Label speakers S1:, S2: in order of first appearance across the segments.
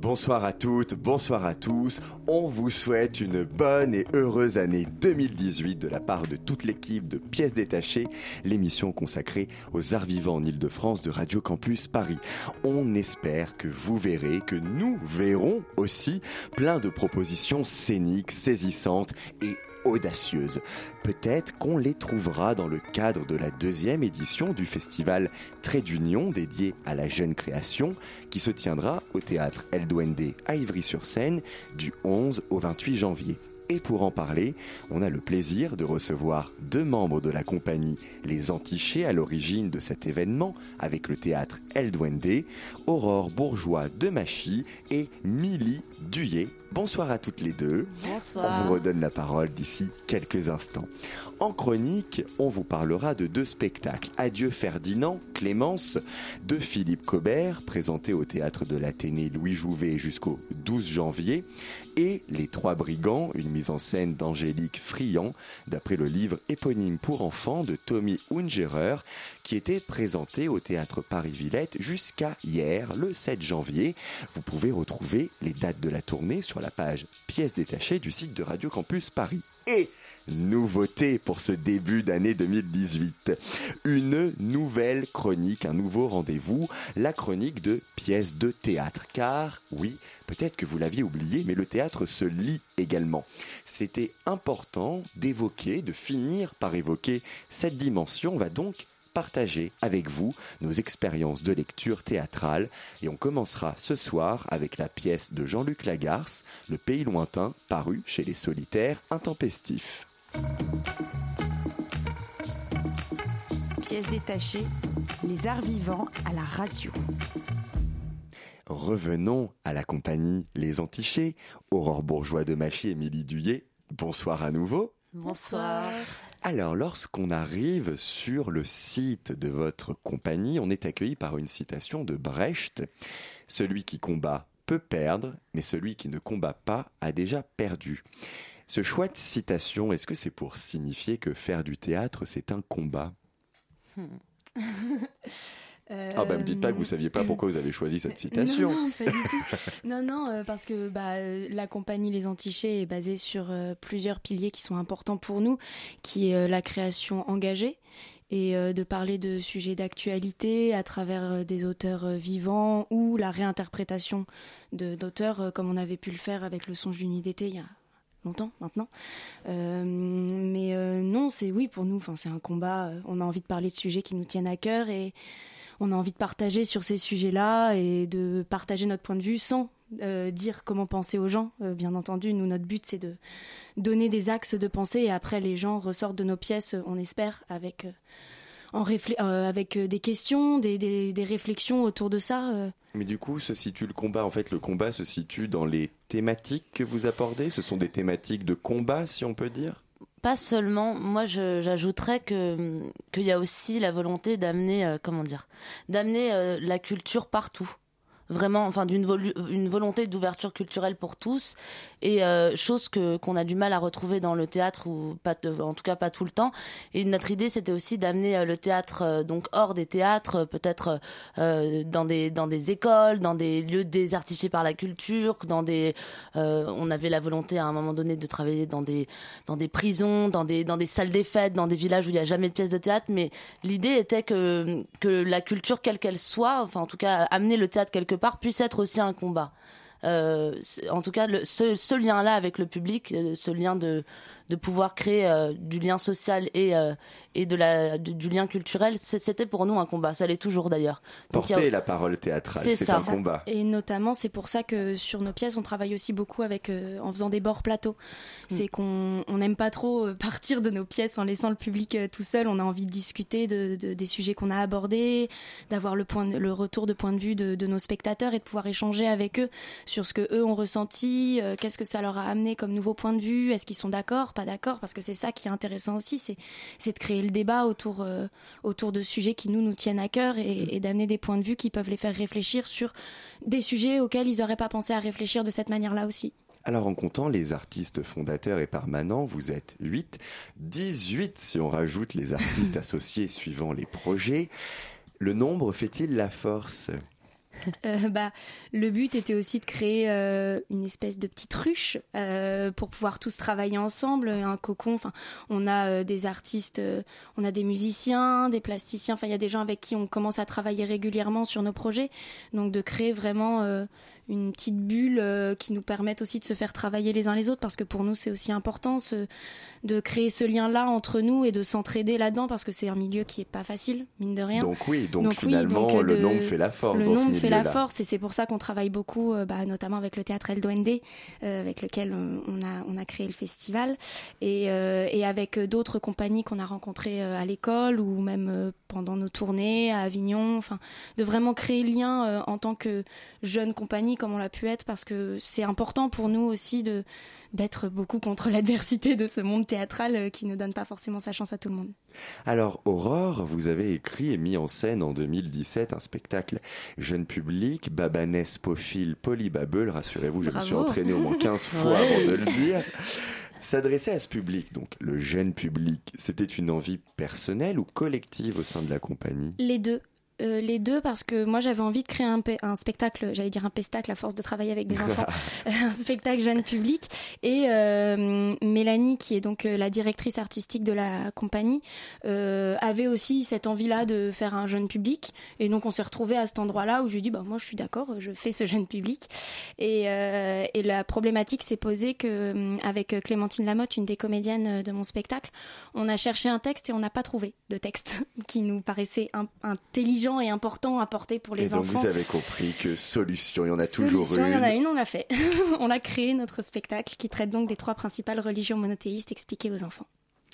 S1: Bonsoir à toutes, bonsoir à tous. On vous souhaite une bonne et heureuse année 2018 de la part de toute l'équipe de Pièces détachées, l'émission consacrée aux arts vivants en Ile-de-France de Radio Campus Paris. On espère que vous verrez, que nous verrons aussi plein de propositions scéniques, saisissantes et audacieuses. Peut-être qu'on les trouvera dans le cadre de la deuxième édition du festival Trait d'Union dédié à la jeune création qui se tiendra au théâtre El Duende à Ivry-sur-Seine du 11 au 28 janvier. Et pour en parler, on a le plaisir de recevoir deux membres de la compagnie Les Antichés à l'origine de cet événement avec le théâtre El Duende, Aurore Bourgeois de Machy et Milly Duyet. Bonsoir à toutes les deux. On vous redonne la parole d'ici quelques instants. En chronique, on vous parlera de deux spectacles. Adieu Ferdinand, Clémence, de Philippe Cobert, présenté au théâtre de l'Athénée Louis Jouvet jusqu'au 12 janvier, et Les Trois Brigands, une mise en scène d'Angélique Friand, d'après le livre éponyme pour enfants de Tommy Ungerer, qui était présenté au théâtre Paris-Villette jusqu'à hier, le 7 janvier. Vous pouvez retrouver les dates de la tournée sur la page pièces détachées du site de Radio Campus Paris. Et nouveauté pour ce début d'année 2018. Une nouvelle chronique, un nouveau rendez-vous, la chronique de pièces de théâtre. Car oui, peut-être que vous l'aviez oublié, mais le théâtre se lit également. C'était important d'évoquer, de finir par évoquer cette dimension. On va donc partager avec vous nos expériences de lecture théâtrale et on commencera ce soir avec la pièce de Jean-Luc Lagarce, Le pays lointain, paru chez les solitaires intempestifs.
S2: Pièces détachées, les arts vivants à la radio.
S1: Revenons à la compagnie Les Antichés, Aurore Bourgeois de Machy et Émilie Duyet. Bonsoir à nouveau.
S3: Bonsoir.
S1: Alors, lorsqu'on arrive sur le site de votre compagnie, on est accueilli par une citation de Brecht. Celui qui combat peut perdre, mais celui qui ne combat pas a déjà perdu. Ce choix de citation, est-ce que c'est pour signifier que faire du théâtre, c'est un combat? Ah bah me dites pas que vous saviez pas pourquoi vous avez choisi cette citation.
S3: Non, non, pas du tout. non, non, euh, parce que bah, euh, la compagnie Les Antichés est basée sur euh, plusieurs piliers qui sont importants pour nous, qui est euh, la création engagée et euh, de parler de sujets d'actualité à travers euh, des auteurs euh, vivants ou la réinterprétation de- d'auteurs euh, comme on avait pu le faire avec le songe d'une nuit d'été il y a longtemps maintenant. Euh, mais euh, non, c'est oui pour nous, enfin, c'est un combat. euh, On a envie de parler de sujets qui nous tiennent à cœur et on a envie de partager sur ces sujets-là et de partager notre point de vue sans dire comment penser aux gens. Bien entendu, nous, notre but, c'est de donner des axes de pensée et après, les gens ressortent de nos pièces, on espère, avec, en euh, avec euh, des questions, des, des, des réflexions autour de ça. euh.
S1: Mais du coup, se situe le combat. En fait, le combat se situe dans les thématiques que vous abordez? Ce sont des thématiques de combat, si on peut dire?
S4: Pas seulement, moi j'ajouterais que qu'il y a aussi la volonté d'amener euh, comment dire, d'amener euh, la culture partout. Vraiment, enfin d'une une volonté d'ouverture culturelle pour tous et euh, chose que qu'on a du mal à retrouver dans le théâtre ou pas en tout cas pas tout le temps. Et notre idée c'était aussi d'amener euh, le théâtre euh, donc hors des théâtres, euh, peut-être euh, dans des dans des écoles, dans des lieux désertifiés par la culture, dans des euh, on avait la volonté à un moment donné de travailler dans des dans des prisons, dans des dans des salles des fêtes, dans des villages où il n'y a jamais de pièces de théâtre. Mais l'idée était que que la culture quelle qu'elle soit, enfin en tout cas amener le théâtre quelque puisse être aussi un combat. Euh, en tout cas, ce lien-là avec le public, euh, ce lien de de pouvoir créer euh, du lien social et euh, et de la du lien culturel, c'était pour nous un combat. Ça l'est toujours d'ailleurs.
S1: Porter la parole théâtrale, c'est un combat.
S3: Et notamment, c'est pour ça que sur nos pièces, on travaille aussi beaucoup avec en faisant des bords plateaux. Mm. C'est qu'on n'aime pas trop partir de nos pièces en laissant le public tout seul. On a envie de discuter de, des sujets qu'on a abordés, d'avoir le point le retour de point de vue de, de, nos spectateurs et de pouvoir échanger avec eux sur ce que eux ont ressenti, qu'est-ce que ça leur a amené comme nouveau point de vue, est-ce qu'ils sont d'accord, pas d'accord, parce que c'est ça qui est intéressant aussi, c'est de créer le débat autour, euh, autour de sujets qui nous, nous tiennent à cœur et, et d'amener des points de vue qui peuvent les faire réfléchir sur des sujets auxquels ils n'auraient pas pensé à réfléchir de cette manière-là aussi.
S1: Alors en comptant les artistes fondateurs et permanents, vous êtes 8, 18 si on rajoute les artistes associés suivant les projets. Le nombre fait-il la force?
S3: euh, bah, le but était aussi de créer euh, une espèce de petite ruche euh, pour pouvoir tous travailler ensemble, un cocon. Enfin, on a des artistes, on a des musiciens, des plasticiens. Enfin, il y a des gens avec qui on commence à travailler régulièrement sur nos projets. Donc, de créer vraiment une petite bulle euh, qui nous permette aussi de se faire travailler les uns les autres parce que pour nous c'est aussi important de créer ce lien là entre nous et de s'entraider là-dedans parce que c'est un milieu qui est pas facile mine de rien.
S1: Donc oui, donc, finalement euh, le nombre fait la force.
S3: Le
S1: dans
S3: nombre
S1: ce
S3: fait la force et c'est pour ça qu'on travaille beaucoup, euh, bah, notamment avec le théâtre El Duende, avec lequel on, a on a créé le festival et, et avec d'autres compagnies qu'on a rencontrées à l'école ou même pendant nos tournées à Avignon, enfin de vraiment créer le lien en tant que jeune compagnie comme on l'a pu être parce que c'est important pour nous aussi de d'être beaucoup contre l'adversité de ce monde théâtral euh, qui ne donne pas forcément sa chance à tout le monde.
S1: Alors Aurore, vous avez écrit et mis en scène en 2017 un spectacle jeune public, Babanès, Pophile, Polybabble, rassurez-vous, je me suis entraîné au moins 15 fois avant de le dire. S'adresser à ce public, donc le jeune public, c'était une envie personnelle ou collective au sein de la compagnie?
S3: Les deux. Euh, les deux parce que moi j'avais envie de créer un, un spectacle, j'allais dire un pestacle à force de travailler avec des enfants, un spectacle jeune public. Et euh, Mélanie, qui est donc euh, la directrice artistique de la compagnie, avait aussi cette envie-là de faire un jeune public. Et donc on s'est retrouvé à cet endroit-là où je lui ai dit bah moi je suis d'accord, je fais ce jeune public. Et, et la problématique s'est posée que avec Clémentine Lamotte, une des comédiennes de mon spectacle, on a cherché un texte et on n'a pas trouvé de texte qui nous paraissait intelligent et important à porter pour les
S1: et donc
S3: enfants.
S1: Vous avez compris que solution, il y en a toujours
S3: une. Il y en a une, on l'a fait. on a créé notre spectacle qui traite donc des trois principales religions monothéistes expliquées aux enfants.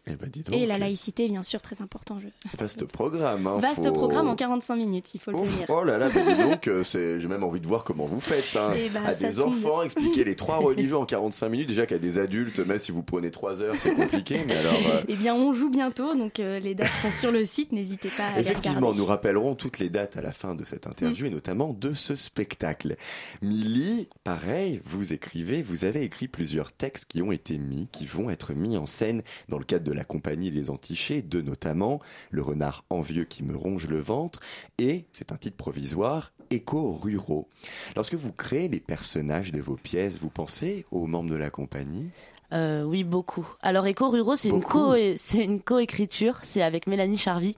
S1: Eh ben,
S3: et la laïcité, bien sûr, très important. Je...
S1: Vaste programme. Hein,
S3: Vaste programme en 45 minutes, il faut le dire.
S1: Oh là là, dis donc, euh, j'ai même envie de voir comment vous faites. Hein. Eh ben, à des enfants, expliquer les trois religions en 45 minutes. Déjà qu'à des adultes, même si vous prenez 3 heures, c'est compliqué. Mais alors, euh,
S3: Eh bien, on joue bientôt, donc euh, les dates sont sur le site, n'hésitez pas à
S1: Effectivement, nous rappellerons toutes les dates à la fin de cette interview mm. et notamment de ce spectacle. Milly, pareil, vous écrivez, vous avez écrit plusieurs textes qui ont été mis, qui vont être mis en scène dans le cadre de la compagnie Les Antichés, deux notamment, Le renard envieux qui me ronge le ventre, et, c'est un titre provisoire, Échos ruraux. Lorsque vous créez les personnages de vos pièces, vous pensez aux membres de la compagnie?
S4: Euh, oui, beaucoup. Alors, Éco Ruraux, c'est une co, c'est une co-écriture. C'est avec Mélanie Charvy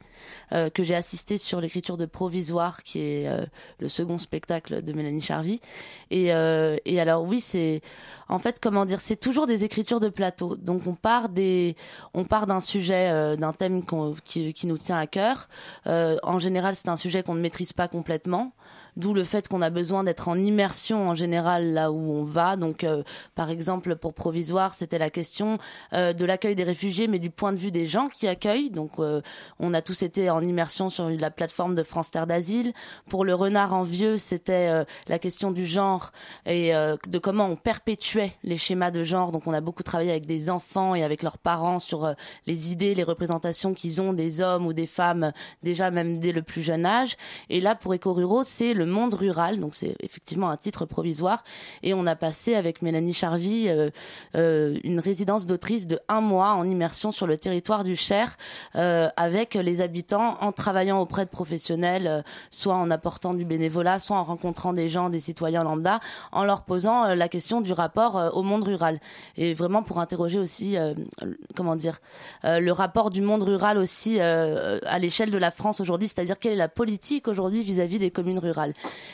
S4: euh, que j'ai assisté sur l'écriture de Provisoire, qui est euh, le second spectacle de Mélanie Charvy. Et, et alors, oui, c'est en fait, comment dire, c'est toujours des écritures de plateau. Donc, on part des, on part d'un sujet, d'un thème qui, qui, nous tient à cœur. en général, c'est un sujet qu'on ne maîtrise pas complètement. D'où le fait qu'on a besoin d'être en immersion en général là où on va. Donc, euh, par exemple, pour provisoire, c'était la question euh, de l'accueil des réfugiés, mais du point de vue des gens qui accueillent. Donc, euh, on a tous été en immersion sur la plateforme de France Terre d'Asile. Pour le renard en vieux, c'était la question du genre et de comment on perpétuait les schémas de genre. Donc, on a beaucoup travaillé avec des enfants et avec leurs parents sur les idées, les représentations qu'ils ont des hommes ou des femmes déjà même dès le plus jeune âge. Et là, pour Éco Ruraux, c'est le monde rural, donc c'est effectivement un titre provisoire. Et on a passé avec Mélanie Charvy euh, euh, une résidence d'autrice de un mois en immersion sur le territoire du Cher euh, avec les habitants en travaillant auprès de professionnels, soit en apportant du bénévolat, soit en rencontrant des gens, des citoyens lambda, en leur posant la question du rapport au monde rural. Et vraiment pour interroger aussi, comment dire, le rapport du monde rural aussi à l'échelle de la France aujourd'hui, c'est-à-dire quelle est la politique aujourd'hui vis-à-vis des communes rurales.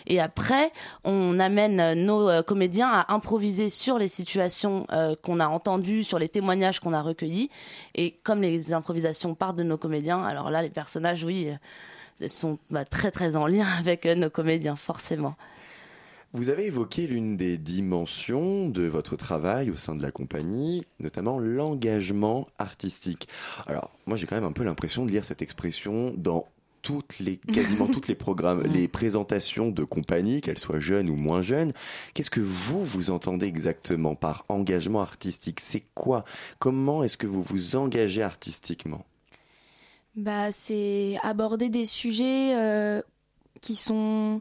S4: Et après, on amène nos euh, comédiens à improviser sur les situations euh, qu'on a entendues, sur les témoignages qu'on a recueillis. Et comme les improvisations partent de nos comédiens, alors là, les personnages, oui, euh, sont bah, très très en lien avec nos comédiens, forcément.
S1: Vous avez évoqué l'une des dimensions de votre travail au sein de la compagnie, notamment l'engagement artistique. Alors, moi j'ai quand même un peu l'impression de lire cette expression dans toutes les, quasiment toutes les programmes, les présentations de compagnie, qu'elles soient jeunes ou moins jeunes. Qu'est-ce que vous, vous entendez exactement par engagement artistique? C'est quoi? Comment est-ce que vous vous engagez artistiquement?
S3: Bah, c'est aborder des sujets euh, qui sont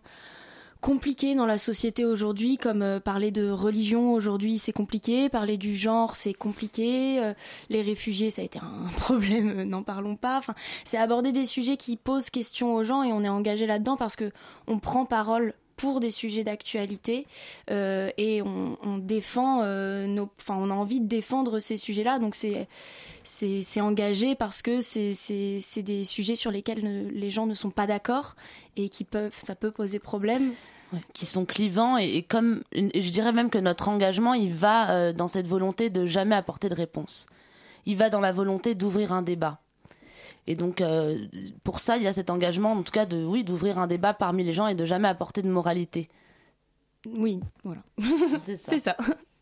S3: compliqué dans la société aujourd'hui, comme euh, parler de religion aujourd'hui c'est compliqué, parler du genre c'est compliqué, euh, les réfugiés ça a été un problème, euh, n'en parlons pas. Enfin, c'est aborder des sujets qui posent question aux gens et on est engagé là-dedans parce que on prend parole pour des sujets d'actualité et on, défend nos, enfin on a envie de défendre ces sujets-là. Donc c'est c'est engagé parce que c'est des sujets sur lesquels les gens ne sont pas d'accord et qui peuvent ça peut poser problème
S4: qui sont clivants et, comme je dirais même que notre engagement il va euh, dans cette volonté de jamais apporter de réponse. Il va dans la volonté d'ouvrir un débat. Et donc euh, pour ça il y a cet engagement en tout cas de oui d'ouvrir un débat parmi les gens et de jamais apporter de moralité.
S3: Oui voilà. C'est ça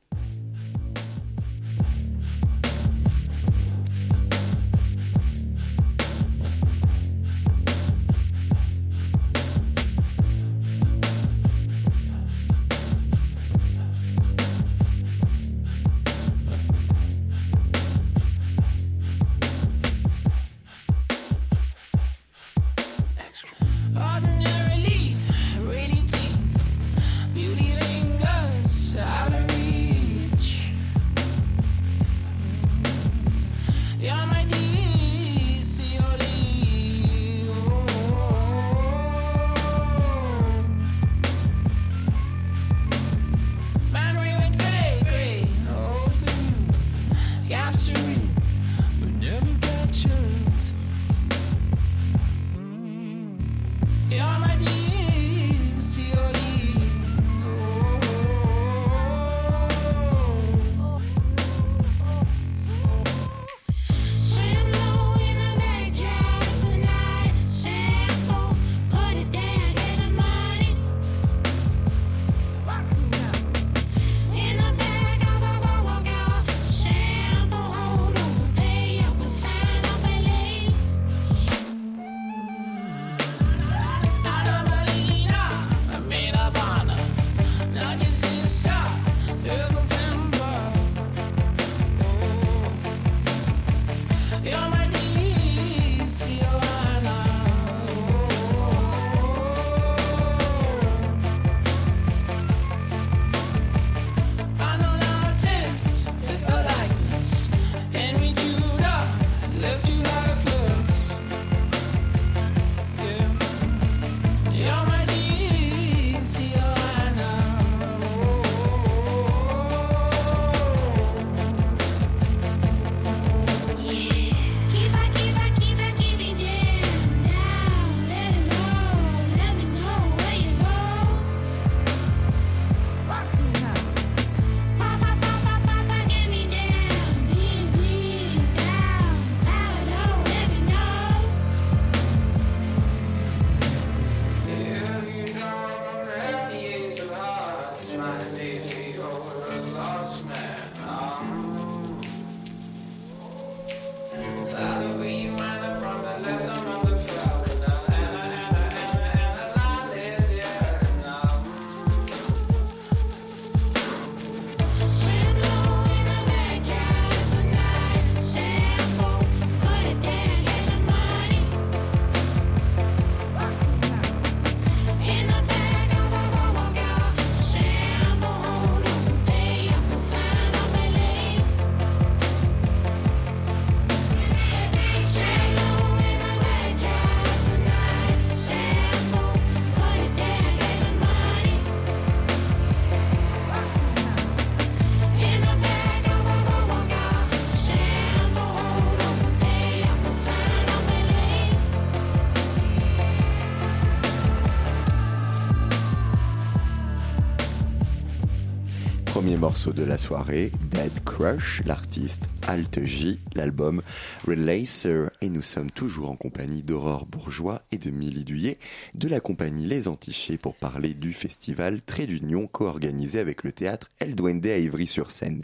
S1: morceau de la soirée, Dead Crush, l'artiste Alt J, l'album Relacer, et nous sommes toujours en compagnie d'Aurore Bourgeois et de Milly Duyet de la compagnie Les Antichés pour parler du festival Trait d'Union co-organisé avec le théâtre El Duende à Ivry-sur-Seine.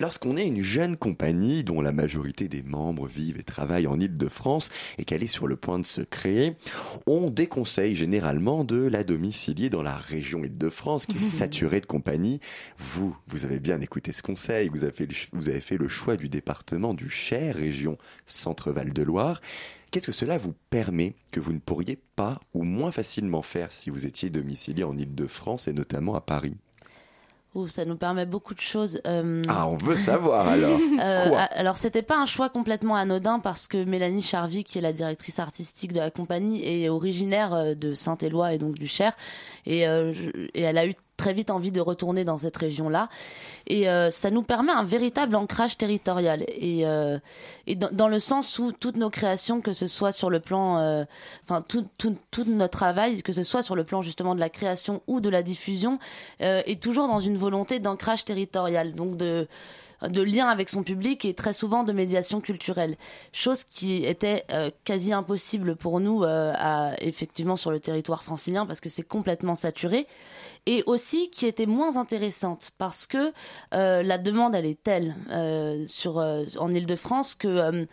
S1: Lorsqu'on est une jeune compagnie dont la majorité des membres vivent et travaillent en Île-de-France et qu'elle est sur le point de se créer, on déconseille généralement de la domicilier dans la région Île-de-France qui est saturée de compagnies. Vous, vous avez bien écouté ce conseil, vous avez, vous avez fait le choix du département du Cher, région Centre-Val de Loire. Qu'est-ce que cela vous permet que vous ne pourriez pas ou moins facilement faire si vous étiez domicilié en Île-de-France et notamment à Paris?
S4: Ça nous permet beaucoup de choses. Euh,
S1: ah, on veut savoir alors.
S4: Euh, alors, c'était pas un choix complètement anodin parce que Mélanie Charvy, qui est la directrice artistique de la compagnie, est originaire euh, de Saint-Éloi et donc du Cher, et, et elle a eu très vite envie de retourner dans cette région-là. Et euh, ça nous permet un véritable ancrage territorial. Et, euh, et dans, le sens où toutes nos créations, que ce soit sur le plan, euh, enfin tout, tout, tout, notre travail, que ce soit sur le plan justement de la création ou de la diffusion, est toujours dans une volonté d'ancrage territorial. Donc de de lien avec son public et très souvent de médiation culturelle. Chose qui était quasi impossible pour nous à, effectivement sur le territoire francilien parce que c'est complètement saturé et aussi qui était moins intéressante parce que euh, la demande elle est telle euh, sur euh, en Île-de-France que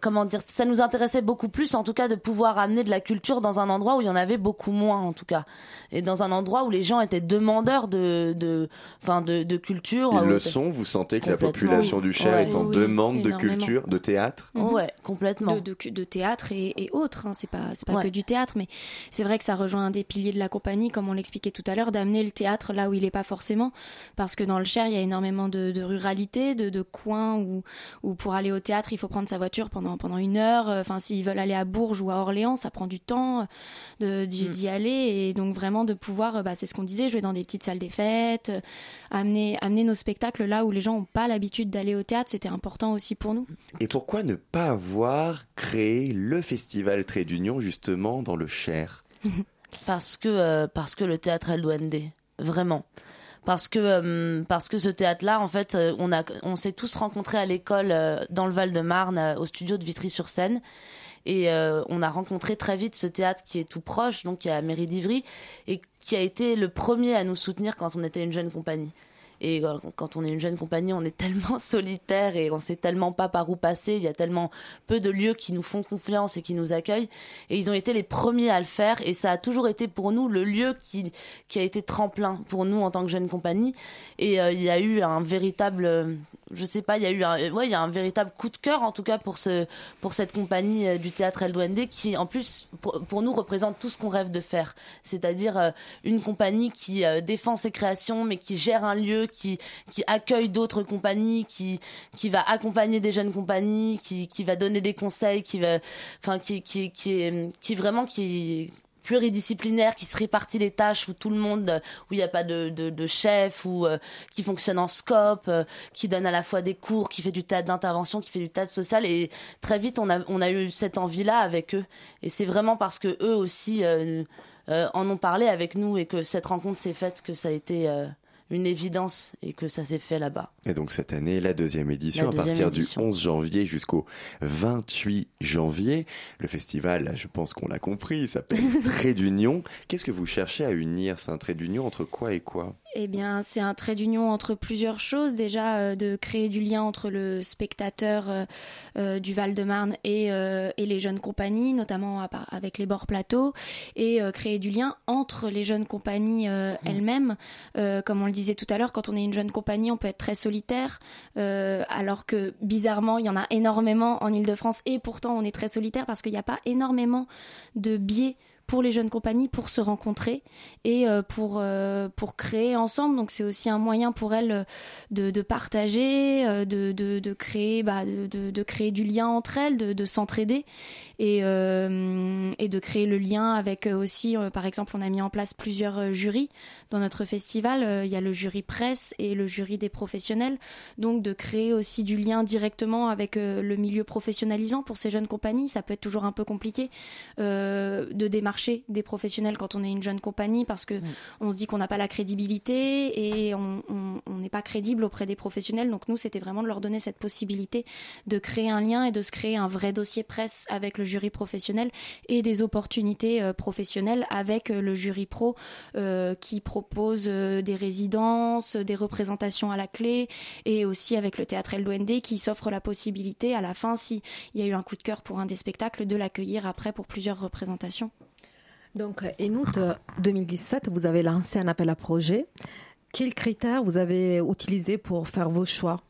S4: comment dire, ça nous intéressait beaucoup plus, en tout cas, de pouvoir amener de la culture dans un endroit où il y en avait beaucoup moins, en tout cas, et dans un endroit où les gens étaient demandeurs de, de, enfin, de, de culture.
S1: Ils le sont. Vous sentez que la population du Cher est en demande de culture, de théâtre.
S4: Mhm. Ouais, complètement.
S3: De, de, théâtre et, et autres. Hein. C'est pas, c'est pas que du théâtre, mais c'est vrai que ça rejoint un des piliers de la compagnie, comme on l'expliquait tout à l'heure, d'amener le théâtre là où il est pas forcément, parce que dans le Cher, il y a énormément de, de ruralité, de, de coins où, où pour aller au théâtre, il faut prendre sa voiture pendant, pendant une heure. Euh, enfin, s'ils veulent aller à Bourges ou à Orléans, ça prend du temps euh, d'y mm. aller. Et donc, vraiment, de pouvoir, euh, bah, c'est ce qu'on disait, jouer dans des petites salles des fêtes, amener, amener nos spectacles là où les gens n'ont pas l'habitude d'aller au théâtre, c'était important aussi pour nous.
S1: Et pourquoi ne pas avoir créé le festival Trait d'Union, justement, dans le Cher?
S4: Parce que, parce que le théâtre El Duende, vraiment parce que euh, parce que ce théâtre-là, en fait, euh, on a on s'est tous rencontrés à l'école euh, dans le Val-de-Marne, au studio de Vitry-sur-Seine. Et on a rencontré très vite ce théâtre qui est tout proche, donc qui est à Mairie d'Ivry, et qui a été le premier à nous soutenir quand on était une jeune compagnie. Et euh, quand on est une jeune compagnie, on est tellement solitaire et on sait tellement pas par où passer. Il y a tellement peu de lieux qui nous font confiance et qui nous accueillent. Et ils ont été les premiers à le faire. Et ça a toujours été pour nous le lieu qui, a été tremplin pour nous en tant que jeune compagnie. Et euh, il y a eu un véritable, je sais pas, il y a eu un, ouais, il y a un véritable coup de cœur en tout cas pour ce, pour cette compagnie euh, du théâtre El Duende qui en plus pour, nous représente tout ce qu'on rêve de faire. C'est-à-dire une compagnie qui défend ses créations mais qui gère un lieu qui, qui accueille d'autres compagnies, qui, qui va accompagner des jeunes compagnies, qui, qui va donner des conseils, qui va, enfin, qui, qui, qui, est, qui vraiment, qui, pluridisciplinaire qui se répartit les tâches où tout le monde où il n'y a pas de, de, de chef ou euh, qui fonctionne en scope euh, qui donne à la fois des cours qui fait du tas d'intervention qui fait du de social. Et très vite on a on a eu cette envie là avec eux. Et c'est vraiment parce que eux aussi euh, en ont parlé avec nous et que cette rencontre s'est faite que ça a été une évidence et que ça s'est fait là-bas.
S1: Et donc cette année, la deuxième édition, à partir du 11 janvier jusqu'au 28 janvier. Le festival, je pense qu'on l'a compris, s'appelle Trait d'Union. Qu'est-ce que vous cherchez à unir C'est un trait d'union entre quoi et quoi?
S3: Eh bien, c'est un trait d'union entre plusieurs choses. Déjà, euh, de créer du lien entre le spectateur euh, euh, du Val-de-Marne et, et, les jeunes compagnies, notamment avec les bords plateaux, et créer du lien entre les jeunes compagnies mmh. elles-mêmes. comme on le disais tout à l'heure, quand on est une jeune compagnie, on peut être très solitaire, euh, alors que bizarrement, il y en a énormément en Ile-de-France et pourtant on est très solitaire parce qu'il n'y a pas énormément de biais pour les jeunes compagnies pour se rencontrer et euh, pour euh, pour créer ensemble donc c'est aussi un moyen pour elles de, de partager de, de, de créer bah, de, créer du lien entre elles de, de s'entraider et et de créer le lien avec aussi par exemple on a mis en place plusieurs jurys dans notre festival, euh, il y a le jury presse et le jury des professionnels. Donc de créer aussi du lien directement avec euh, le milieu professionnalisant pour ces jeunes compagnies, ça peut être toujours un peu compliqué euh, de démarcher marché des professionnels quand on est une jeune compagnie parce que on se dit qu'on n'a pas la crédibilité et on n'est pas crédible auprès des professionnels. Donc nous, c'était vraiment de leur donner cette possibilité de créer un lien et de se créer un vrai dossier presse avec le jury professionnel et des opportunités euh, professionnelles avec euh, le jury pro euh, qui propose des résidences, des représentations à la clé et aussi avec le théâtre LDOND qui s'offre la possibilité à la fin, s'il y a eu un coup de cœur pour un des spectacles, de l'accueillir après pour plusieurs représentations.
S5: Donc, en août 2017, vous avez lancé un appel à projet. Quels critères vous avez utilisés pour faire vos choix?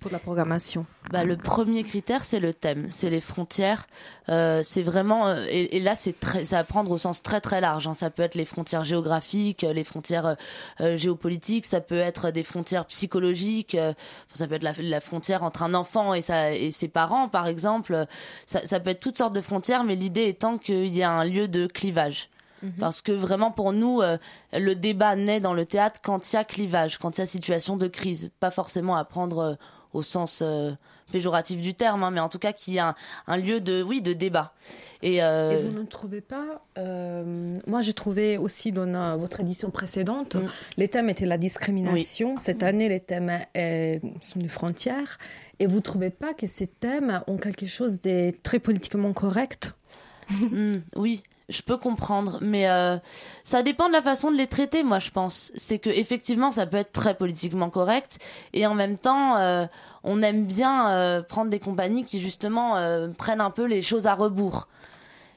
S5: Pour la programmation
S4: bah, Le premier critère, c'est le thème, c'est les frontières. Euh, c'est vraiment, euh, et, là, c'est ça va prendre au sens très très large. Hein. Ça peut être les frontières géographiques, les frontières euh, géopolitiques, ça peut être des frontières psychologiques, ça peut être la, frontière entre un enfant et, sa, et ses parents, par exemple. Ça, ça peut être toutes sortes de frontières, mais l'idée étant qu'il y a un lieu de clivage. Mhm. Parce que vraiment pour nous, euh, le débat naît dans le théâtre quand il y a clivage, quand il y a situation de crise. Pas forcément à prendre euh, au sens euh, péjoratif du terme, hein, mais en tout cas qu'il y a un, lieu de, oui, de débat.
S5: Et, vous ne trouvez pas Moi, j'ai trouvé aussi dans votre édition précédente, mm. les thèmes étaient la discrimination. Cette année, les thèmes sont les frontières. Et vous ne trouvez pas que ces thèmes ont quelque chose de très politiquement correct?
S4: Mm, Oui, je peux comprendre, mais euh, ça dépend de la façon de les traiter, moi je pense. C'est que effectivement, ça peut être très politiquement correct, et en même temps, euh, on aime bien euh, prendre des compagnies qui justement prennent un peu les choses à rebours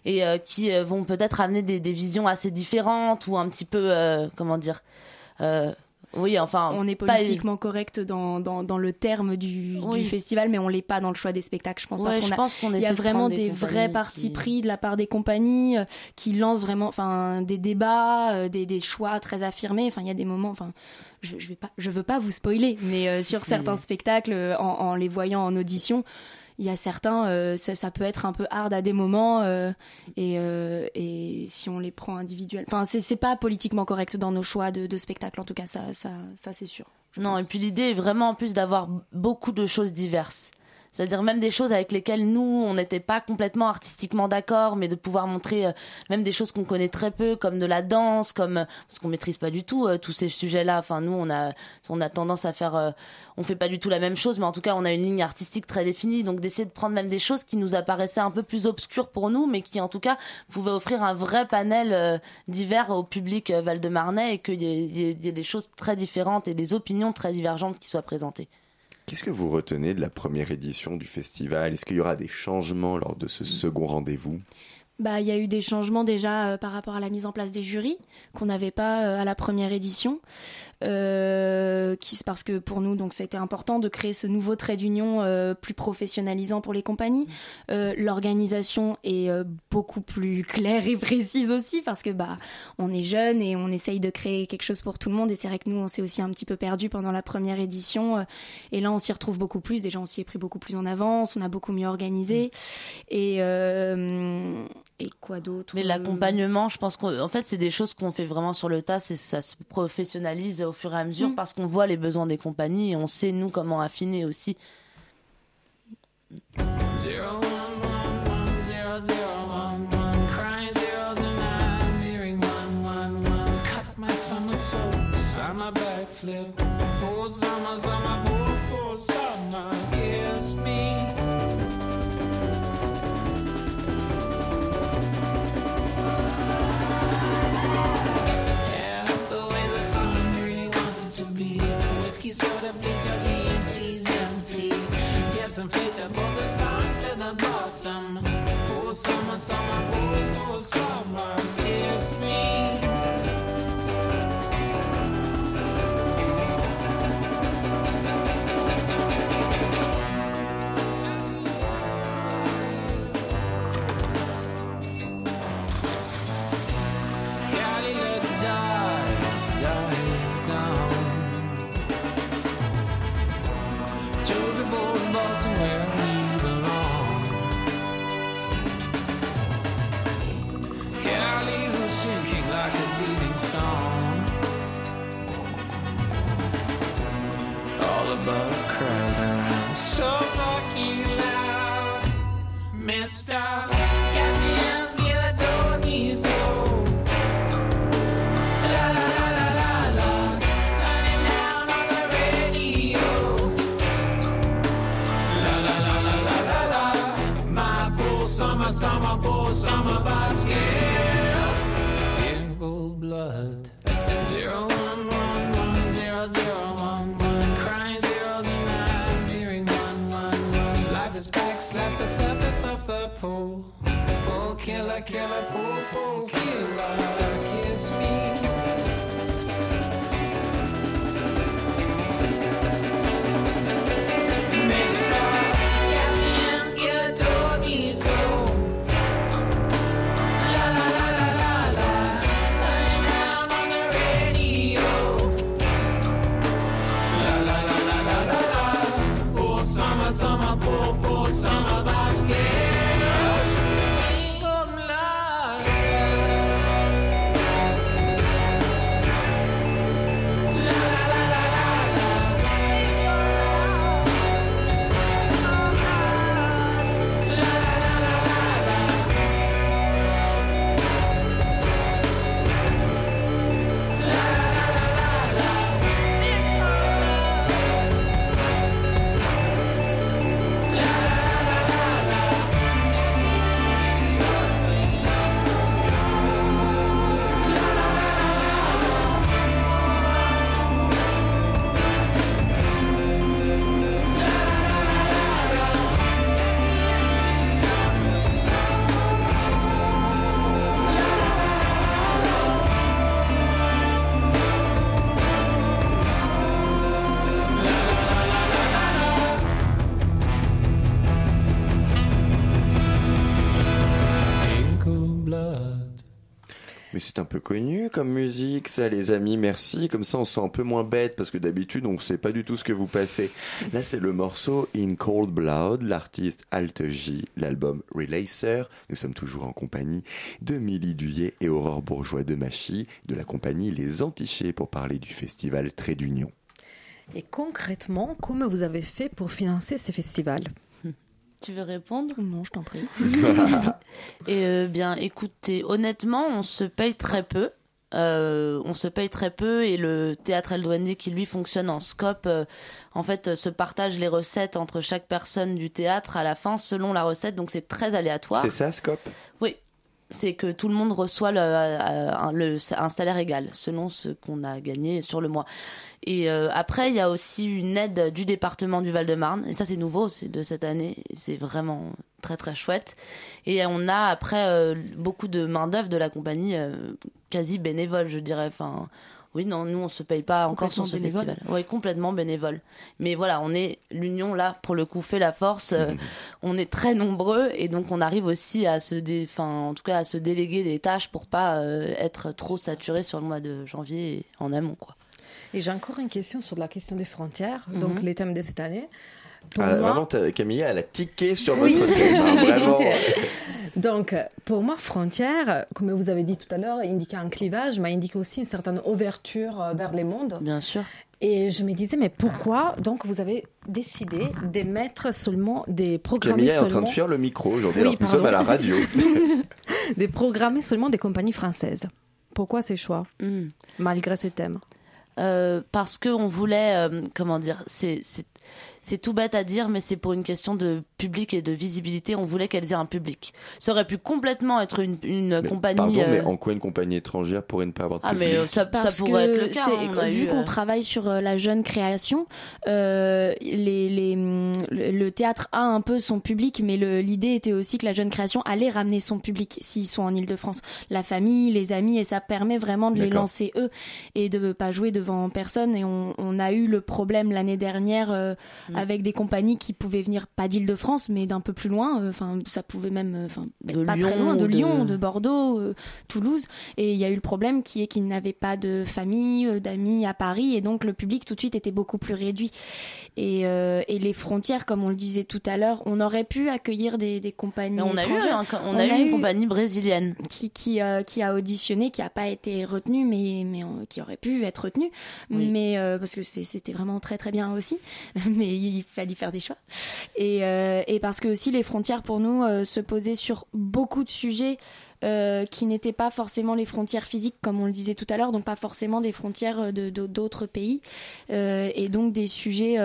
S4: et qui vont peut-être amener des, des, visions assez différentes ou un petit peu, comment dire, oui, enfin.
S3: On est politiquement correct dans, dans, le terme du, festival, mais on l'est pas dans le choix des spectacles, je pense. parce
S4: pense qu'on
S3: Il y a vraiment des, vrais partis pris de la part des compagnies euh, qui lancent vraiment, enfin, des débats, euh, des, des choix très affirmés. Enfin, il y a des moments, enfin, je, je vais pas, je veux pas vous spoiler, mais euh, sur certains spectacles, en, en les voyant en audition, il y a certains, euh, ça, peut être un peu hard à des moments euh, et, euh, et si on les prend individuellement, enfin c'est pas politiquement correct dans nos choix de, de spectacle en tout cas ça ça ça c'est sûr.
S4: Non et puis l'idée est vraiment en plus d'avoir beaucoup de choses diverses. C'est-à-dire même des choses avec lesquelles nous, on n'était pas complètement artistiquement d'accord, mais de pouvoir montrer euh, même des choses qu'on connaît très peu, comme de la danse, comme euh, parce qu'on maîtrise pas du tout euh, tous ces sujets-là. Enfin, nous, on a on a tendance à faire, on fait pas du tout la même chose, mais en tout cas, on a une ligne artistique très définie. Donc d'essayer de prendre même des choses qui nous apparaissaient un peu plus obscures pour nous, mais qui en tout cas pouvaient offrir un vrai panel divers au public Val-de-Marnais et qu'il y, ait des choses très différentes et des opinions très divergentes qui soient présentées.
S1: Qu'est-ce que vous retenez de la première édition du festival? Est-ce qu'il y aura des changements lors de ce second rendez-vous?
S3: Bah, il y a eu des changements déjà euh, par rapport à la mise en place des jurys qu'on n'avait pas euh, à la première édition. Euh, qui parce que pour nous donc été important de créer ce nouveau trait d'union euh, plus professionnalisant pour les compagnies. Euh, L'organisation est beaucoup plus claire et précise aussi parce que bah on est jeune et on essaye de créer quelque chose pour tout le monde et c'est vrai que nous on s'est aussi un petit peu perdu pendant la première édition et là on s'y retrouve beaucoup plus. Déjà on s'y est pris beaucoup plus en avance, on a beaucoup mieux organisé et et quoi d'autre
S4: Mais l'accompagnement, je pense qu'en fait c'est des choses qu'on fait vraiment sur le tas, c'est ça se professionnalise au fur et à mesure mm. parce qu'on voit les besoins des compagnies et on sait nous comment affiner aussi.
S6: Oh, summer, summer, oh, summer på. Kiss me.
S1: Connu comme musique, ça, les amis. Merci. Comme ça, on se sent un peu moins bête parce que d'habitude, on sait pas du tout ce que vous passez. Là, c'est le morceau In Cold Blood, l'artiste Alt J, l'album Relacer. Nous sommes toujours en compagnie de Milly Duyet et Aurore Bourgeois de Machy, de la compagnie Les Antichés pour parler du festival Trait d'Union.
S5: Et concrètement, comment vous avez fait pour financer ces festivals?
S4: Tu veux répondre
S3: Non, je t'en prie.
S4: et euh, bien, écoutez, honnêtement, on se paye très peu. Euh, on se paye très peu et le théâtre Eldouanier qui lui fonctionne en scope, euh, en fait, se partage les recettes entre chaque personne du théâtre à la fin selon la recette, donc c'est très aléatoire.
S1: C'est ça, scope?
S4: Oui, c'est que tout le monde reçoit le, un salaire égal selon ce qu'on a gagné sur le mois. Et euh, après, il y a aussi une aide du département du Val-de-Marne. Et ça, c'est nouveau, c'est de cette année. C'est vraiment très très chouette. Et on a après euh, beaucoup de main d'œuvre de la compagnie, euh, quasi bénévole, je dirais. Enfin, oui, non, nous on se paye pas encore sur ce festival. Oui, complètement bénévole. Mais voilà, on est l'union là pour le coup fait la force. on est très nombreux et donc on arrive aussi à se, dé... enfin, en tout cas à se déléguer des tâches pour pas être trop saturé sur le mois de janvier en amont quoi.
S5: Et j'ai encore une question sur la question des frontières, mhm. donc les thèmes de cette année.
S1: Pour ah, moi... Vraiment, Camille, elle a tiqué sur votre thème, hein, vraiment.
S5: Donc, pour moi, frontière, comme vous avez dit tout à l'heure, indiquer un clivage, mais indique aussi une certaine ouverture euh, vers les mondes.
S4: Bien sûr.
S5: Et je me disais, mais pourquoi donc vous avez décidé d'émettre seulement des programmes
S1: Camille est en train de fuir le micro aujourd'hui, alors nous sommes à la radio.
S5: des programmes seulement des compagnies françaises. Pourquoi ces choix, hmm. malgré ces thèmes
S4: euh, parce qu'on voulait, euh, comment dire, c'est c'est tout bête à dire, mais c'est pour une question de public et de visibilité. On voulait qu'elles aient un public. Ça aurait pu complètement être une, une compagnie.
S1: Pardon, mais euh, en quoi une compagnie étrangère pourrait ne pas avoir de
S4: ah,
S1: public
S4: mais ça, ça pourrait être le cas. Hein,
S3: vu qu'on euh, travaille sur euh, la jeune création, euh, les, les, le théâtre a un peu son public, mais l'idée était aussi que la jeune création allait ramener son public s'ils sont en Ile-de-France. La famille, les amis, et ça permet vraiment de les lancer eux et de ne pas jouer devant personne. Et on, on a eu le problème l'année dernière. Mm. Avec des compagnies qui pouvaient venir pas d'Île-de-France mais d'un peu plus loin euh, enfin ça pouvait même euh, enfin pas très loin de, Lyon de Bordeaux euh, Toulouse. Et il y a eu le problème qui est qu'ils n'avaient pas de famille d'amis à Paris et donc le public tout de suite était beaucoup plus réduit. Et, et les frontières comme on le disait tout à l'heure on aurait pu accueillir des, des compagnies
S4: on
S3: a eu
S4: on, a, eu une compagnie brésilienne.
S3: qui qui, qui a auditionné qui a pas été retenue mais mais qui aurait pu être retenue. Mais parce que c'était vraiment très très bien aussi. Mais il fallait faire des choix. Et, euh, et parce que aussi les frontières pour nous euh, se posaient sur beaucoup de sujets euh, qui n'étaient pas forcément les frontières physiques comme on le disait tout à l'heure, donc pas forcément des frontières d'autres pays, et donc des sujets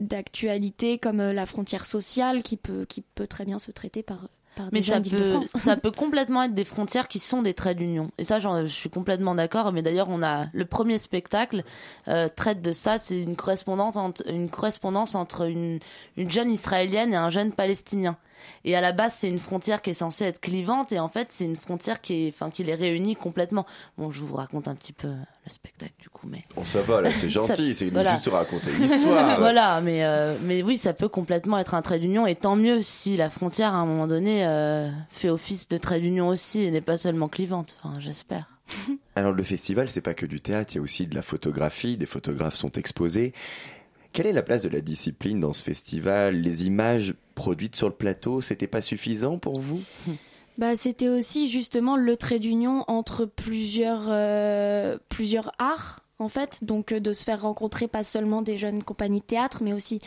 S3: d'actualité comme la frontière sociale qui peut très bien se traiter par
S4: mais ça peut, ça peut complètement être des frontières qui sont des traits d'union. Et ça, je suis complètement d'accord. Mais d'ailleurs, on a le premier spectacle euh, traite de ça. C'est une correspondance entre une correspondance entre une, une jeune israélienne et un jeune palestinien. Et à la base, c'est une frontière qui est censée être clivante, et en fait, c'est une frontière qui, est, enfin, qui les réunit complètement. Bon, je vous raconte un petit peu le spectacle du coup, mais.
S1: Bon, ça va, là, c'est gentil,
S4: Ça-
S1: c'est
S4: voilà.
S1: juste raconter l'histoire.
S4: voilà, mais euh, mais oui, ça peut complètement être un trait d'union, et tant mieux si la frontière à un moment donné euh, fait office de trait d'union aussi, et n'est pas seulement clivante. Enfin, j'espère.
S1: Alors le festival, c'est pas que du théâtre, il y a aussi de la photographie, des photographes sont exposés. Quelle est la place de la discipline dans ce festival? Les images produites sur le plateau, c'était pas suffisant pour vous?
S3: Bah, c'était aussi justement le trait d'union entre plusieurs, euh, plusieurs arts, en fait. Donc, euh, de se faire rencontrer pas seulement des jeunes compagnies de théâtre, mais aussi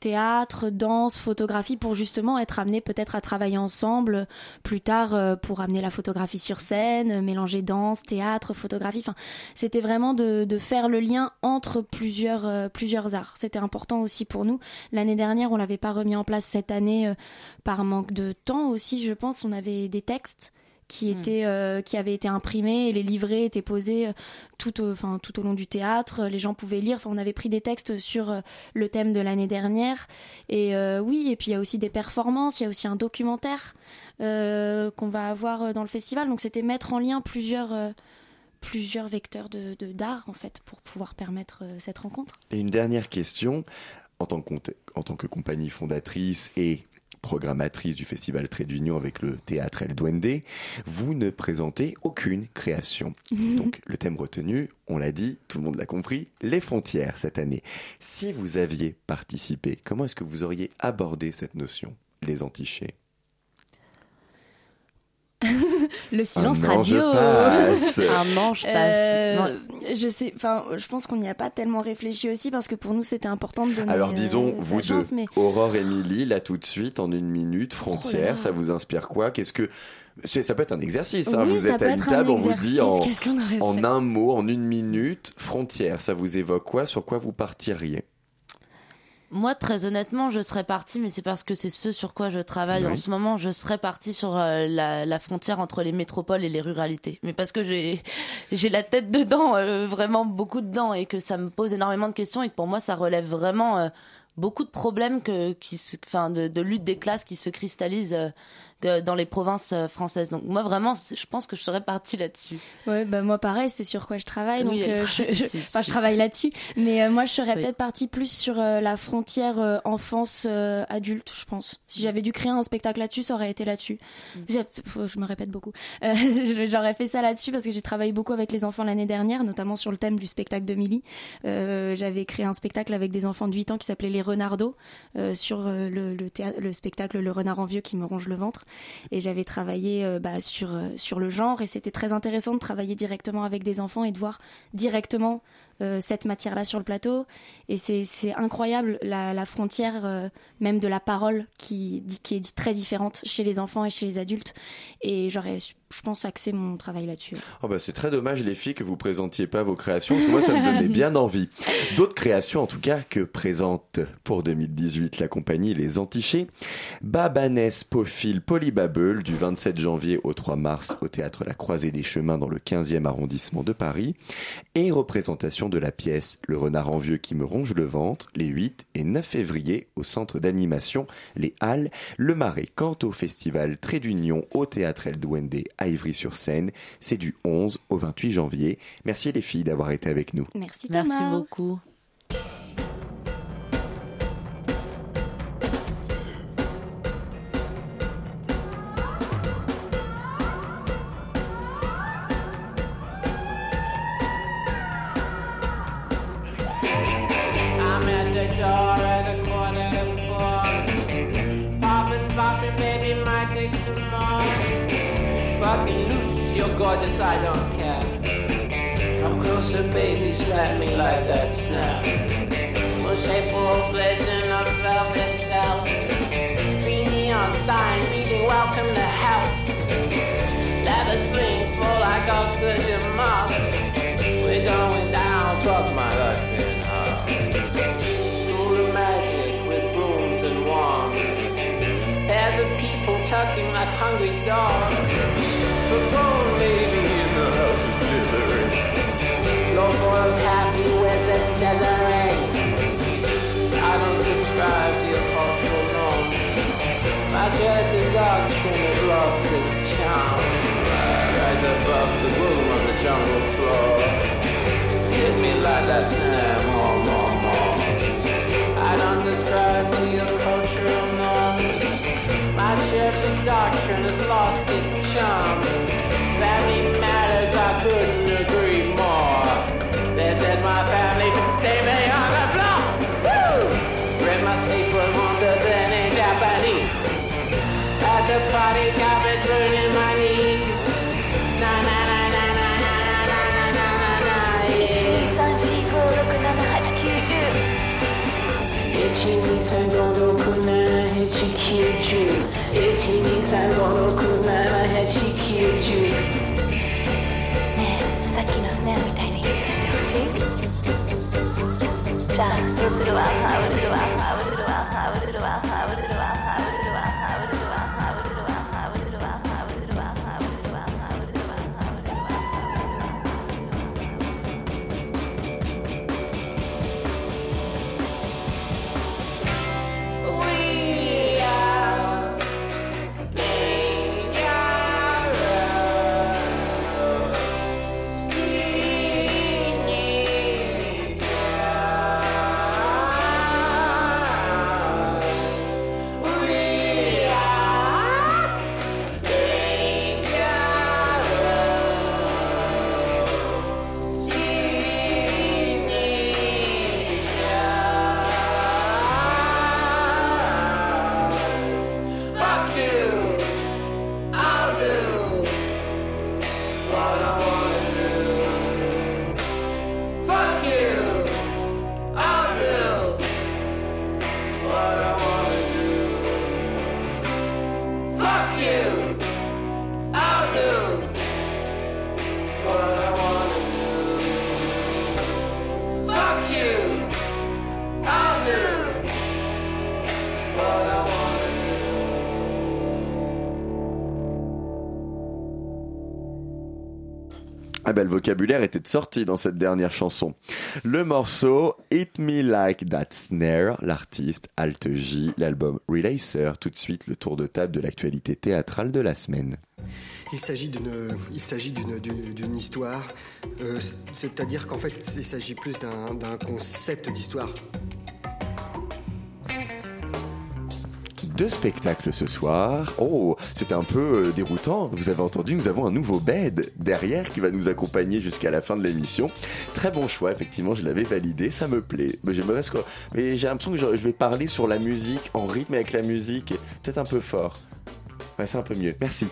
S3: théâtre, danse, photographie, pour justement être amenés peut-être à travailler ensemble plus tard euh, pour amener la photographie sur scène, mélanger danse, théâtre, photographie. Enfin, c'était vraiment de, de faire le lien entre plusieurs, euh, plusieurs arts. C'était important aussi pour nous. L'année dernière, on l'avait pas remis en place cette année par manque de temps aussi, je pense. On avait des textes qui étaient euh, qui avaient été imprimés et les livrets étaient posés euh, tout au, enfin tout au long du théâtre. Les gens pouvaient lire. Enfin on avait pris des textes sur euh, le thème de l'année dernière. Et euh, oui et puis il y a aussi des performances. Il y a aussi un documentaire euh, qu'on va avoir dans le festival. Donc c'était mettre en lien plusieurs euh, plusieurs vecteurs de d'art en fait pour pouvoir permettre euh, cette rencontre.
S1: Et une dernière question, en tant que, en tant que compagnie fondatrice et programmatrice du festival Trait d'Union avec le théâtre El Duende, vous ne présentez aucune création. Donc le thème retenu, on l'a dit, tout le monde l'a compris, les frontières cette année. Si vous aviez participé, comment est-ce que vous auriez abordé cette notion, les antichés?
S3: le silence
S1: Un
S3: radio
S1: passe.
S4: Un ange passe.
S3: Euh, je sais, enfin, je pense qu'on n'y a pas tellement réfléchi aussi parce que pour nous c'était important de donner.
S1: Alors
S3: euh,
S1: disons,
S3: sa
S1: vous deux,
S3: mais
S1: Aurore Émilie, là tout de suite, en une minute, frontières,
S3: Oh
S1: ça vous inspire quoi? Qu'est-ce que... Ça peut être un exercice, hein.
S3: Oui,
S1: vous êtes à une
S3: un
S1: table, on vous dit en, un mot, en une minute, frontières, ça vous évoque quoi? Sur quoi vous partiriez?
S4: Moi, très honnêtement, je serais partie, mais c'est parce que c'est ce sur quoi je travaille
S1: Oui.
S4: en ce moment. Je serais partie sur euh, la, la frontière entre les métropoles et les ruralités. Mais parce que j'ai j'ai la tête dedans, euh, vraiment beaucoup dedans, et que ça me pose énormément de questions, et que pour moi, ça relève vraiment euh, beaucoup de problèmes que, qui, se- enfin, de, de lutte des classes qui se cristallisent euh, que- dans les provinces euh, françaises. Donc moi, vraiment, je pense que je serais partie là-dessus.
S3: ouais, bah moi pareil, c'est sur quoi je travaille.
S4: Oui,
S3: donc, euh, je, enfin, je travaille là-dessus. Mais euh, moi, je serais
S4: Oui.
S3: peut-être partie plus sur euh, la frontière enfance adulte, je pense. Si j'avais dû créer un spectacle là-dessus, ça aurait été là-dessus.
S4: Mm.
S3: Je me répète beaucoup. J'aurais fait ça là-dessus parce que j'ai travaillé beaucoup avec les enfants l'année dernière, notamment sur le thème du spectacle de Milly. J'avais créé un spectacle avec des enfants de 8 ans qui s'appelait Les Renardos sur le, le, théâ- le spectacle Le Renard en vieux qui me ronge le ventre. Et j'avais travaillé euh, bah, euh, sur le genre. Et c'était très intéressant de travailler directement avec des enfants et de voir directement euh, cette matière-là sur le plateau. Et c'est incroyable la, frontière euh, même de la parole qui, qui est très différente chez les enfants et chez les adultes. Et j'aurais, je pense, axé mon travail là-dessus.
S1: Oh bah c'est très dommage les filles que vous présentiez pas vos créations, parce que moi ça me donnait bien envie. D'autres créations en tout cas que présente pour 2018 la compagnie Les Antichés. Babanès Pophile Polybabble du 27 janvier au 3 mars au théâtre La Croisée des Chemins dans le 15e arrondissement de Paris. Et représentation de la pièce Le Renard en Vieux qui me ronge le ventre les 8 et 9 février au centre d'animation Les Halles, Le Marais quant au festival Trait d'Union au théâtre El Duende à Ivry-sur-Seine. C'est du 11 au 28 janvier. Merci les filles d'avoir été avec nous.
S3: Merci Thomas.
S4: Merci beaucoup.
S6: I don't care. Come closer, baby, slap me like that snap. Push a full in a velvet cell. Three neon signs reading welcome to hell. Ladder sling full like oxygen mask. We're going down, fuck my life magic with and wands. Pairs of people tucking like hungry dogs. I don't subscribe to your cultural norms. My judge has lost its charm. Rise above the gloom on the jungle floor. Hit me like that snare, more, more, more. I don't subscribe to your cultural norms. My church's doctrine has lost its charm. Family matters, I couldn't agree more. This is my family.
S7: ねえさっきのスネアみたいにヒットしてほしい？
S1: Jack, vocabulaire était de sortie dans cette dernière chanson. Le morceau Hit Me Like That Snare, l'artiste Alt J, l'album Relacer, tout de suite le tour de table de l'actualité théâtrale de la semaine.
S8: Il s'agit d'une, histoire, euh, c'est- c'est-à-dire qu'en fait, il s'agit plus d'un concept d'histoire.
S1: Deux spectacles ce soir. Oh, c'est un peu euh, déroutant. Vous avez entendu, nous avons un nouveau bed derrière qui va nous accompagner jusqu'à la fin de l'émission. Très bon choix, effectivement, je l'avais validé, ça me plaît. Mais j'ai l'impression que je vais parler sur la musique, en rythme avec la musique, peut-être un peu fort. Ouais, c'est un peu mieux. Merci.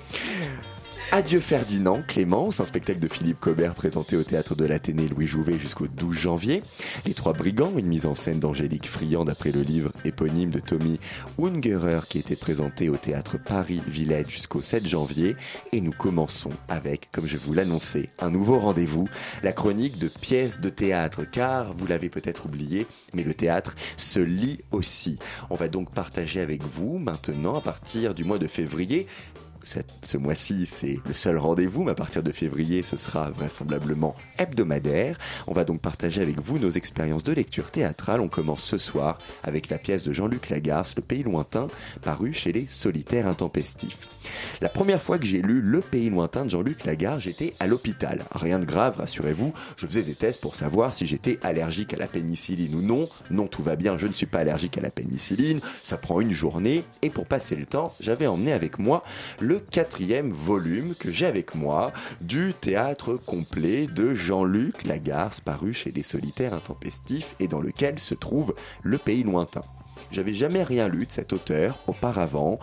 S1: Adieu Ferdinand, Clémence, un spectacle de Philippe Cobert présenté au théâtre de l'Athénée Louis Jouvet jusqu'au 12 janvier. Les Trois Brigands, une mise en scène d'Angélique Friand d'après le livre éponyme de Tommy Ungerer qui était présenté au théâtre Paris Villette jusqu'au 7 janvier. Et nous commençons avec, comme je vous l'annonçais, un nouveau rendez-vous, la chronique de pièces de théâtre. Car, vous l'avez peut-être oublié, mais le théâtre se lit aussi. On va donc partager avec vous maintenant, à partir du mois de février, ce mois-ci, c'est le seul rendez-vous, mais à partir de février, ce sera vraisemblablement hebdomadaire. On va donc partager avec vous nos expériences de lecture théâtrale. On commence ce soir avec la pièce de Jean-Luc Lagarce, Le Pays Lointain, paru chez les Solitaires Intempestifs. La première fois que j'ai lu Le Pays Lointain de Jean-Luc Lagarce, j'étais à l'hôpital. Rien de grave, rassurez-vous. Je faisais des tests pour savoir si j'étais allergique à la pénicilline ou non. Non, tout va bien, je ne suis pas allergique à la pénicilline. Ça prend une journée. Et pour passer le temps, j'avais emmené avec moi le quatrième volume que j'ai avec moi du théâtre complet de Jean-Luc Lagarce, paru chez les Solitaires Intempestifs et dans lequel se trouve Le Pays Lointain. J'avais jamais rien lu de cet auteur auparavant.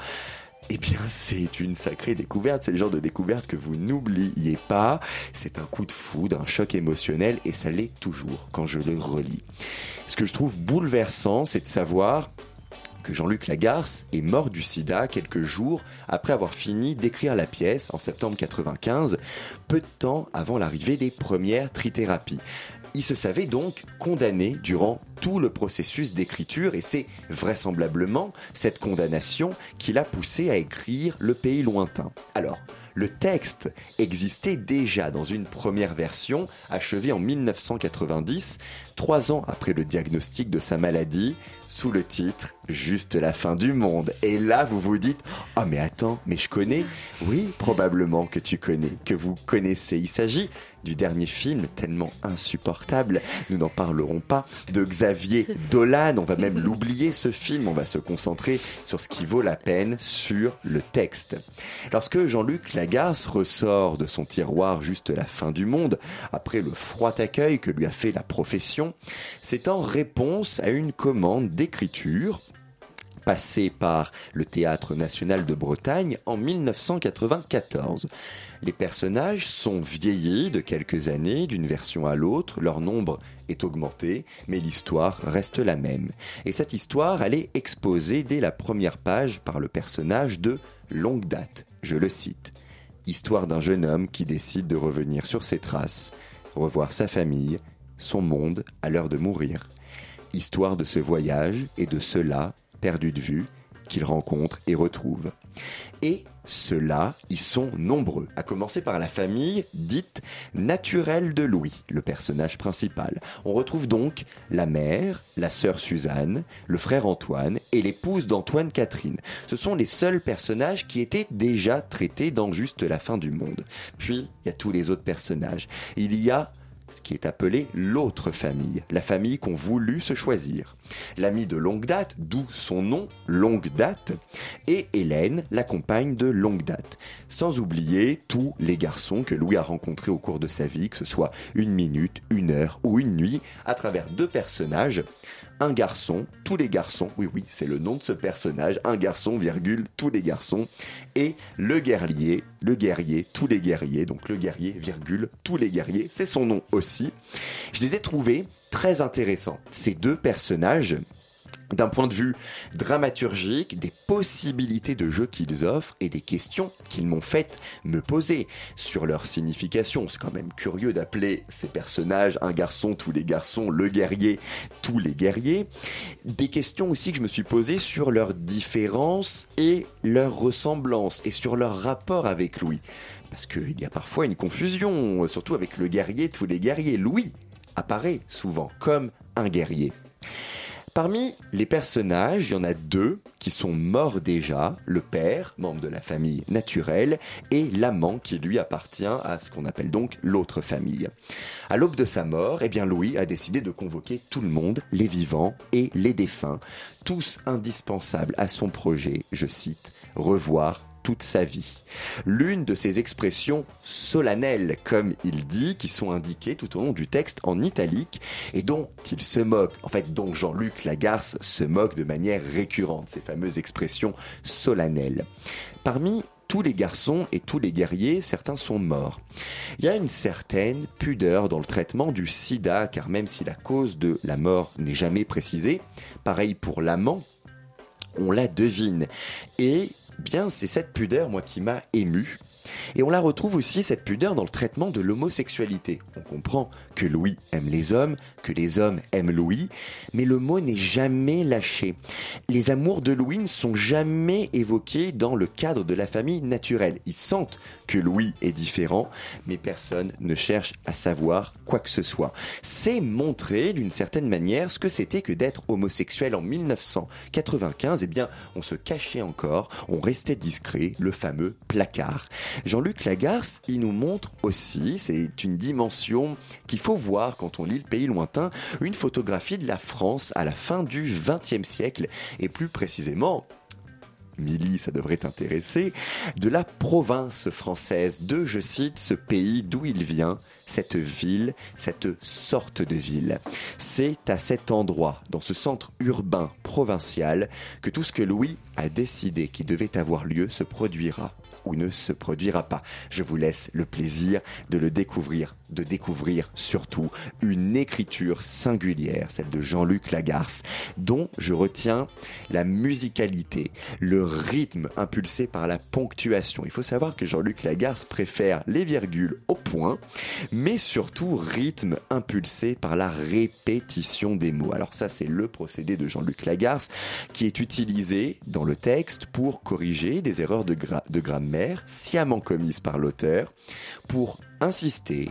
S1: Eh bien, c'est une sacrée découverte. C'est le genre de découverte que vous n'oubliez pas. C'est un coup de foudre, un choc émotionnel, et ça l'est toujours quand je le relis. Ce que je trouve bouleversant, c'est de savoir Jean-Luc Lagarce est mort du sida quelques jours après avoir fini d'écrire la pièce en septembre 95, peu de temps avant l'arrivée des premières trithérapies. Il se savait donc condamné durant tout le processus d'écriture et c'est vraisemblablement cette condamnation qui l'a poussé à écrire Le pays lointain. Alors, Le texte existait déjà dans une première version achevée en 1990, trois ans après le diagnostic de sa maladie, sous le titre Juste la fin du monde. Et là, vous vous dites, oh mais attends, mais je connais. Oui, probablement que tu connais, que vous connaissez. Il s'agit du dernier film tellement insupportable, nous n'en parlerons pas, de Xavier Dolan. On va même l'oublier ce film, on va se concentrer sur ce qui vaut la peine, sur le texte. Lorsque Jean-Luc Lagarce ressort de son tiroir juste la fin du monde, après le froid accueil que lui a fait la profession, c'est en réponse à une commande d'écriture passé par le Théâtre national de Bretagne en 1994. Les personnages sont vieillis de quelques années d'une version à l'autre, leur nombre est augmenté, mais l'histoire reste la même. Et cette histoire, elle est exposée dès la première page par le personnage de Longue Date. Je le cite. Histoire d'un jeune homme qui décide de revenir sur ses traces, revoir sa famille, son monde à l'heure de mourir. Histoire de ce voyage et de cela perdus de vue, qu'il rencontre et retrouve. Et ceux-là, ils sont nombreux, à commencer par la famille dite naturelle de Louis, le personnage principal. On retrouve donc la mère, la sœur Suzanne, le frère Antoine et l'épouse d'Antoine Catherine. Ce sont les seuls personnages qui étaient déjà traités dans Juste la fin du monde. Puis, il y a tous les autres personnages. Il y a ce qui est appelé l'autre famille, la famille qu'ont voulu se choisir. L'ami de longue date, d'où son nom, longue date, et Hélène, la compagne de longue date. Sans oublier tous les garçons que Louis a rencontrés au cours de sa vie, que ce soit une minute, une heure ou une nuit, à travers deux personnages, un garçon, tous les garçons, oui oui, c'est le nom de ce personnage, un garçon, virgule, tous les garçons, et le guerrier, le guerrier, tous les guerriers, donc le guerrier, virgule, tous les guerriers, c'est son nom aussi. Je les ai trouvés très intéressants, ces deux personnages d'un point de vue dramaturgique, des possibilités de jeu qu'ils offrent et des questions qu'ils m'ont fait me poser sur leur signification. C'est quand même curieux d'appeler ces personnages un garçon, tous les garçons, le guerrier, tous les guerriers. Des questions aussi que je me suis posées sur leurs différences et leurs ressemblances et sur leur rapport avec Louis. Parce qu'il y a parfois une confusion, surtout avec le guerrier, tous les guerriers. Louis apparaît souvent comme un guerrier. Parmi les personnages, il y en a deux qui sont morts déjà, le père, membre de la famille naturelle, et l'amant qui lui appartient à ce qu'on appelle donc l'autre famille. À l'aube de sa mort, eh bien Louis a décidé de convoquer tout le monde, les vivants et les défunts, tous indispensables à son projet, je cite, revoir toute sa vie. L'une de ces expressions solennelles, comme il dit, qui sont indiquées tout au long du texte en italique et dont il se moque, en fait dont Jean-Luc Lagarce se moque de manière récurrente, ces fameuses expressions solennelles. Parmi tous les garçons et tous les guerriers, certains sont morts. Il y a une certaine pudeur dans le traitement du sida, car même si la cause de la mort n'est jamais précisée, pareil pour l'amant, on la devine. Et bien c'est cette pudeur, moi, qui m'a ému. Et on la retrouve aussi, cette pudeur, dans le traitement de l'homosexualité. On comprend que Louis aime les hommes, que les hommes aiment Louis, mais le mot n'est jamais lâché. Les amours de Louis ne sont jamais évoqués dans le cadre de la famille naturelle. Ils sentent que Louis est différent, mais personne ne cherche à savoir quoi que ce soit. C'est montrer d'une certaine manière ce que c'était que d'être homosexuel en 1995. Eh bien, on se cachait encore, on restait discret, le fameux placard. Jean-Luc Lagarce, il nous montre aussi, c'est une dimension qu'il faut voir quand on lit Le Pays lointain, une photographie de la France à la fin du XXe siècle, et plus précisément Milly, ça devrait t'intéresser, de la province française, de, je cite, ce pays d'où il vient, cette ville, cette sorte de ville. C'est à cet endroit, dans ce centre urbain provincial, que tout ce que Louis a décidé qui devait avoir lieu se produira ou ne se produira pas. Je vous laisse le plaisir de le découvrir de découvrir surtout une écriture singulière, celle de Jean-Luc Lagarce, dont je retiens la musicalité, le rythme impulsé par la ponctuation. Il faut savoir que Jean-Luc Lagarce préfère les virgules au point, mais surtout rythme impulsé par la répétition des mots. Alors ça, c'est le procédé de Jean-Luc Lagarce qui est utilisé dans le texte pour corriger des erreurs de, de grammaire sciemment commises par l'auteur, pour insister,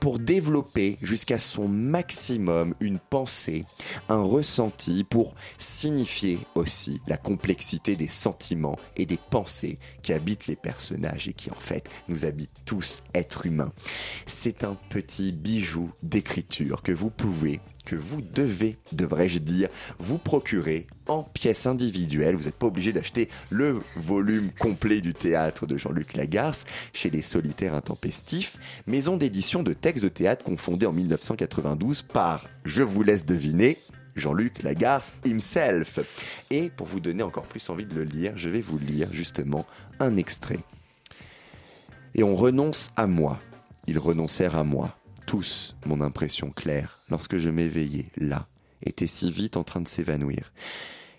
S1: pour développer jusqu'à son maximum une pensée, un ressenti, pour signifier aussi la complexité des sentiments et des pensées qui habitent les personnages et qui en fait nous habitent tous êtres humains. C'est un petit bijou d'écriture que vous pouvez que vous devez, devrais-je dire, vous procurer en pièces individuelles. Vous n'êtes pas obligé d'acheter le volume complet du théâtre de Jean-Luc Lagarce chez les solitaires intempestifs, maison d'édition de textes de théâtre confondée en 1992 par, je vous laisse deviner, Jean-Luc Lagarce himself. Et pour vous donner encore plus envie de le lire, je vais vous lire justement un extrait. Et on renonce à moi. Ils renoncèrent à moi tous mon impression claire, lorsque je m'éveillais là, était si vite en train de s'évanouir.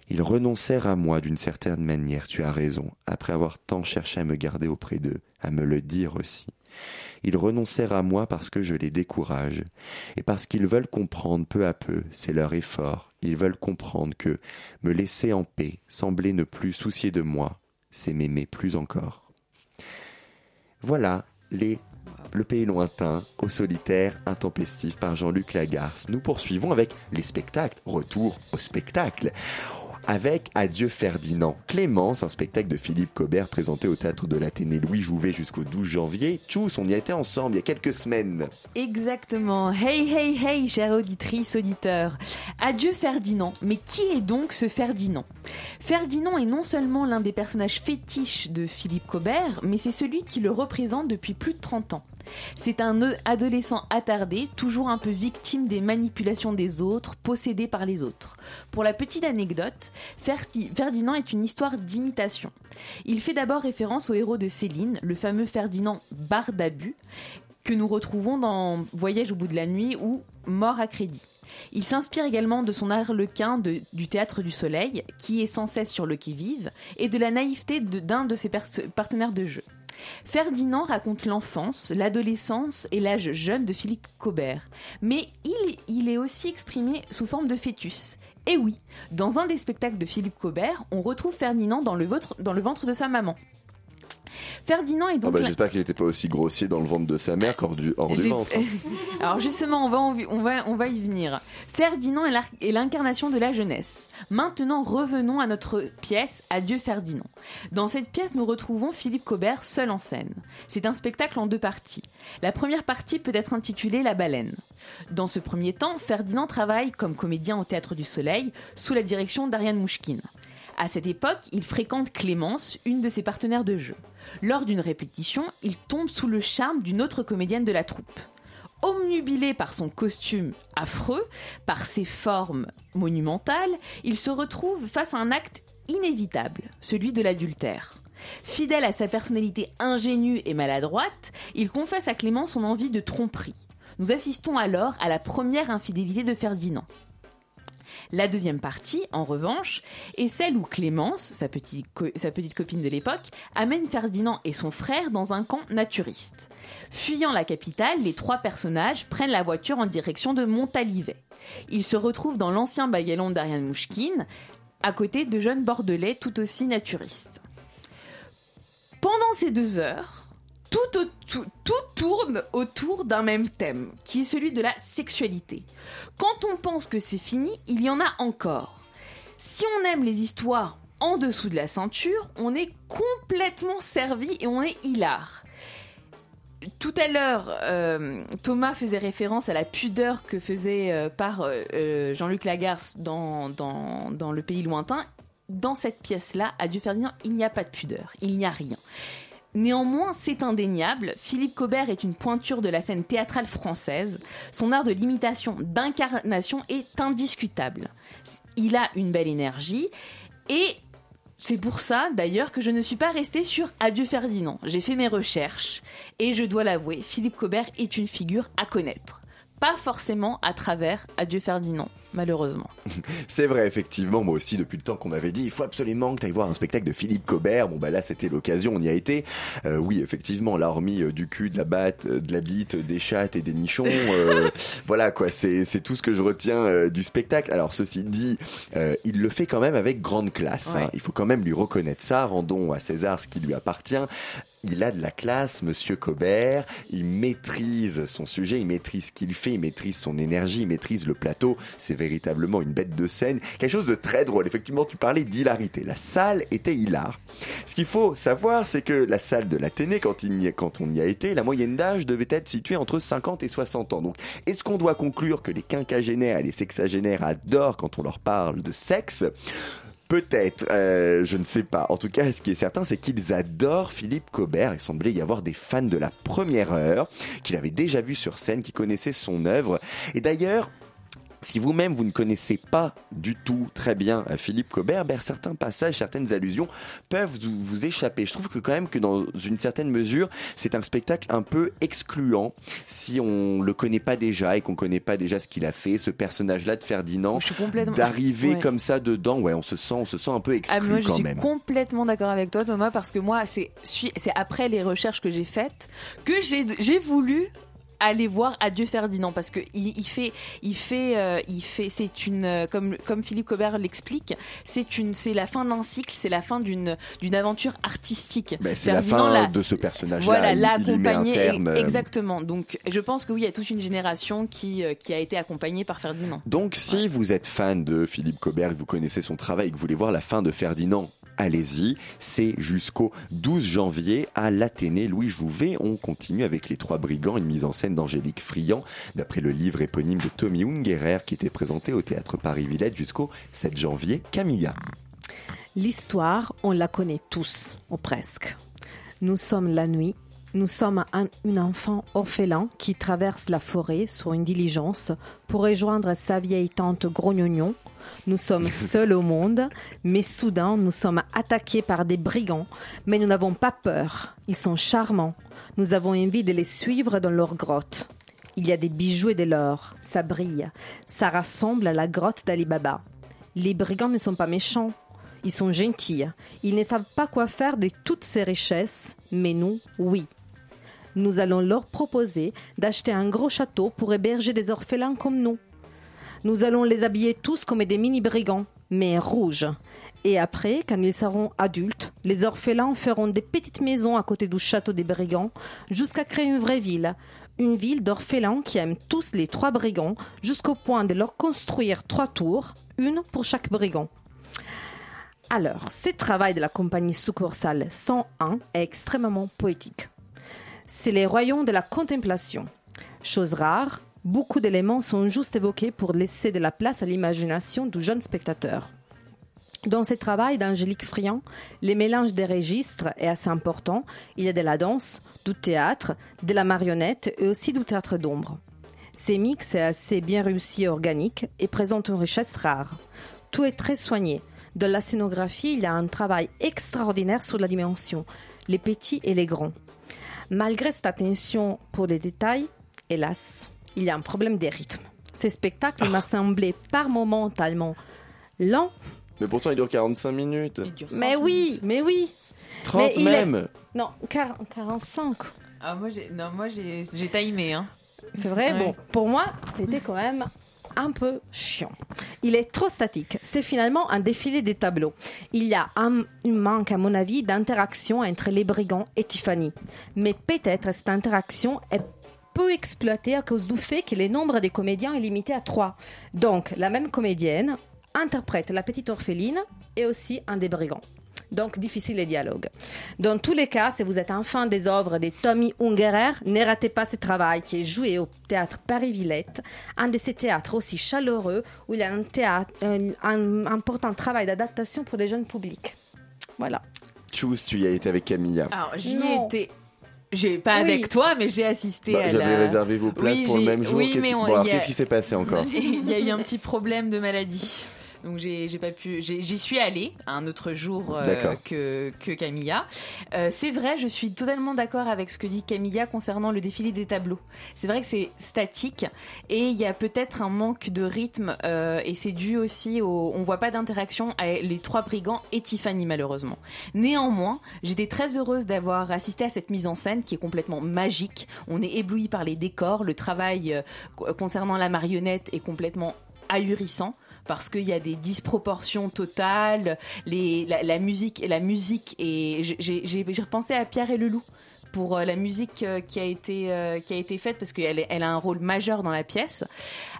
S1: Ils renoncèrent à moi d'une certaine manière, tu as raison, après avoir tant cherché à me garder auprès d'eux, à me le dire aussi. Ils renoncèrent à moi parce que je les décourage, et parce qu'ils veulent comprendre peu à peu, c'est leur effort, ils veulent comprendre que me laisser en paix, sembler ne plus soucier de moi, c'est m'aimer plus encore. Voilà les le pays lointain, au solitaire, intempestif par Jean-Luc Lagarce. Nous poursuivons avec les spectacles. Retour au spectacle avec Adieu Ferdinand. Clémence, un spectacle de Philippe Cobert présenté au théâtre de l'Athénée Louis Jouvet jusqu'au 12 janvier. Tchous, on y était ensemble il y a quelques semaines.
S2: Exactement. Hey, hey, hey, chère auditrice, auditeur. Adieu Ferdinand. Mais qui est donc ce Ferdinand? Ferdinand est non seulement l'un des personnages fétiches de Philippe Cobert, mais c'est celui qui le représente depuis plus de 30 ans. C'est un adolescent attardé, toujours un peu victime des manipulations des autres, possédé par les autres. Pour la petite anecdote, Ferdinand est une histoire d'imitation. Il fait d'abord référence au héros de Céline, le fameux Ferdinand Bardabu, que nous retrouvons dans Voyage au bout de la nuit ou Mort à crédit. Il s'inspire également de son arlequin du Théâtre du Soleil, qui est sans cesse sur le qui-vive, et de la naïveté d'un de ses partenaires de jeu. Ferdinand raconte l'enfance, l'adolescence et l'âge jeune de Philippe Cobert, mais il, est aussi exprimé sous forme de fœtus. Et oui, dans un des spectacles de Philippe Cobert, on retrouve Ferdinand dans le ventre de sa maman. Ferdinand est donc.
S1: Ah bah, j'espère qu'il n'était pas aussi grossier dans le ventre de sa mère qu'hors du, hors du ventre.
S2: Alors justement, on va, on, va, on va y venir. Ferdinand est l'incarnation de la jeunesse. Maintenant, revenons à notre pièce Adieu Ferdinand. Dans cette pièce, nous retrouvons Philippe Cobert seul en scène. C'est un spectacle en deux parties. La première partie peut être intitulée La baleine. Dans ce premier temps, Ferdinand travaille comme comédien au Théâtre du Soleil sous la direction d'Ariane Mouchkine. À cette époque, il fréquente Clémence, une de ses partenaires de jeu. Lors d'une répétition, il tombe sous le charme d'une autre comédienne de la troupe. Omnubilé par son costume affreux, par ses formes monumentales, il se retrouve face à un acte inévitable, celui de l'adultère. Fidèle à sa personnalité ingénue et maladroite, il confesse à Clément son envie de tromperie. Nous assistons alors à la première infidélité de Ferdinand. La deuxième partie, en revanche, est celle où Clémence, sa petite, copine de l'époque, amène Ferdinand et son frère dans un camp naturiste. Fuyant la capitale, les trois personnages prennent la voiture en direction de Montalivet. Ils se retrouvent dans l'ancien bagalon d'Ariane Mouchkine, à côté de jeunes bordelais tout aussi naturistes. Pendant ces deux heures, tout, tourne autour d'un même thème, qui est celui de la sexualité. Quand on pense que c'est fini, il y en a encore. Si on aime les histoires en dessous de la ceinture, on est complètement servi et on est hilar. Tout à l'heure, euh, Thomas faisait référence à la pudeur que faisait euh, par euh, Jean-Luc Lagarce dans, Le Pays Lointain. Dans cette pièce-là, à Dieu Ferdinand, il n'y a pas de pudeur, il n'y a rien. Néanmoins, c'est indéniable, Philippe Cobert est une pointure de la scène théâtrale française. Son art de limitation, d'incarnation est indiscutable. Il a une belle énergie et C'est pour ça, d'ailleurs, que je ne suis pas restée sur Adieu Ferdinand. J'ai fait mes recherches et je dois l'avouer, Philippe Cobert est une figure à connaître. Pas forcément à travers Adieu Ferdinand, malheureusement.
S1: C'est vrai, effectivement, moi aussi, depuis le temps qu'on m'avait dit, il faut absolument que tu ailles voir un spectacle de Philippe Cobert. Bon, bah là, c'était l'occasion, on y a été. Euh, oui, effectivement, là, hormis euh, du cul, de la batte, euh, de la bite, des chattes et des nichons, euh, voilà, quoi, c'est c'est tout ce que je retiens euh, du spectacle. Alors, ceci dit, euh, il le fait quand même avec grande classe. hein. Il faut quand même lui reconnaître ça. Rendons à César ce qui lui appartient. Il a de la classe, Monsieur Cobert. Il maîtrise son sujet, il maîtrise ce qu'il fait, il maîtrise son énergie, il maîtrise le plateau. C'est véritablement une bête de scène. Quelque chose de très drôle. Effectivement, tu parlais d'hilarité. La salle était hilar. Ce qu'il faut savoir, c'est que la salle de l'Athénée, quand, quand on y a été, la moyenne d'âge devait être située entre 50 et 60 ans. Donc, est-ce qu'on doit conclure que les quinquagénaires et les sexagénaires adorent quand on leur parle de sexe? Peut-être, euh, je ne sais pas. En tout cas, ce qui est certain, c'est qu'ils adorent Philippe Cobert. Il semblait y avoir des fans de la première heure, qu'il avait déjà vu sur scène, qui connaissaient son œuvre. Et d'ailleurs, si vous-même vous ne connaissez pas du tout très bien Philippe Cobert, ben, certains passages, certaines allusions peuvent vous, échapper. Je trouve que quand même que dans une certaine mesure, c'est un spectacle un peu excluant si on le connaît pas déjà et qu'on connaît pas déjà ce qu'il a fait, ce personnage-là de Ferdinand,
S2: complètement-
S1: d'arriver
S2: Ouais.
S1: comme ça dedans, ouais, on se sent, on se sent un peu exclu
S2: Ah, moi, je
S1: quand
S2: suis
S1: même.
S2: complètement d'accord avec toi, Thomas, parce que moi, c'est après les recherches que j'ai faites que j'ai voulu aller voir Adieu Ferdinand parce que il, il fait il fait euh, il fait c'est une euh, comme comme Philippe Cobert l'explique c'est une c'est la fin d'un cycle c'est la fin d'une d'une aventure artistique.
S1: Ben, c'est la fin
S2: l'a-
S1: de ce
S2: voilà
S1: y met un
S2: l'accompagner
S1: euh,
S2: exactement. Donc je pense que oui il y a toute une génération qui euh, qui a été accompagnée par Ferdinand.
S1: Donc, si vous êtes fan de Philippe Cobert, que vous connaissez son travail et que vous voulez voir la fin de Ferdinand, allez-y. C'est jusqu'au 12 janvier à l'Athénée Louis Jouvet. On continue avec Les Trois Brigands, une mise en scène d'Angélique Friand, d'après le livre éponyme de Tommy Ungerer qui était présenté au théâtre Paris-Villette jusqu'au 7 janvier. Camilla.
S5: L'histoire, on la connaît tous, ou presque. Nous sommes la nuit. Nous sommes un, enfant orphelin qui traverse la forêt sur une diligence pour rejoindre sa vieille tante Grognognon. Nous sommes seuls au monde, mais soudain nous sommes attaqués par des brigands. Mais nous n'avons pas peur. Ils sont charmants. Nous avons envie de les suivre dans leur grotte. Il y a des bijoux et de l'or. Ça brille. Ça ressemble à la grotte d'Ali Baba. Les brigands ne sont pas méchants. Ils sont gentils. Ils ne savent pas quoi faire de toutes ces richesses, mais nous, oui. Nous allons leur proposer d'acheter un gros château pour héberger des orphelins comme nous. Nous allons les habiller tous comme des mini-brigands, mais rouges. Et après, quand ils seront adultes, les orphelins feront des petites maisons à côté du château des brigands jusqu'à créer une vraie ville. Une ville d'orphelins qui aiment tous les trois brigands jusqu'au point de leur construire trois tours, une pour chaque brigand. Alors, ce travail de la compagnie succursale 101 est extrêmement poétique. C'est les royaumes de la contemplation. Chose rare, beaucoup d'éléments sont juste évoqués pour laisser de la place à l'imagination du jeune spectateur. Dans ce travail d'Angélique Friand, les mélanges des registres est assez important. Il y a de la danse, du théâtre, de la marionnette et aussi du théâtre d'ombre. Ces mix est assez bien réussi et organique et présente une richesse rare. Tout est très soigné. De la scénographie, il y a un travail extraordinaire sur la dimension, les petits et les grands. Malgré cette attention pour les détails, hélas, il y a un problème des rythmes. Ces spectacles m'a semblé par moments tellement lents.
S1: Mais pourtant, il dure 45 minutes.
S5: Mais oui, mais oui.
S1: 30
S5: Mais il est-
S1: même.
S5: Non, 40 45.
S2: ah moi j'ai non moi j'ai j'ai timé hein
S5: C'est vrai,
S2: Ouais.
S5: bon, pour moi, c'était quand même un peu chiant. Il est trop statique. C'est finalement un défilé des tableaux. Il y a un, un manque, à mon avis, d'interaction entre les brigands et Tiffany. Mais peut-être cette interaction est peu exploitée à cause du fait que le nombre des comédiens est limité à trois. Donc, la même comédienne interprète la petite orpheline et aussi un des brigands. Donc, difficile les dialogues. Dans tous les cas, si vous êtes un fan des œuvres de Tommy Ungerer, ne ratez pas ce travail qui est joué au théâtre Paris-Villette, un de ces théâtres aussi chaleureux où il y a un, théâtre, un, un important travail d'adaptation pour des jeunes publics. Voilà.
S1: Choose, tu y as été avec Camilla.
S2: alors j'y ai été j'ai pas
S5: Oui.
S2: avec toi mais j'ai assisté
S1: Bah,
S2: à
S1: J'avais
S2: la
S1: réservé vos places
S2: Oui,
S1: pour le même jour.
S2: oui,
S1: Qu'est-ce
S2: on-
S1: bon,
S2: a-
S1: qu'est-ce qui s'est passé encore
S2: il y a eu un petit problème de maladie donc j'ai pas pu. J'y suis allée un autre jour euh, que, que Camilla. Euh, c'est vrai, je suis totalement d'accord avec ce que dit Camilla concernant le défilé des tableaux. C'est vrai que c'est statique et il y a peut-être un manque de rythme euh, et c'est dû aussi au. On voit pas d'interaction avec les trois brigands et Tiffany malheureusement. Néanmoins, j'étais très heureuse d'avoir assisté à cette mise en scène qui est complètement magique. On est ébloui par les décors, le travail co- concernant la marionnette est complètement ahurissant parce qu'il y a des disproportions totales, les, la, la musique la musique et j'ai repensé à Pierre et le loup pour euh, la musique euh, qui a été euh, qui a été faite parce qu'elle a un rôle majeur dans la pièce.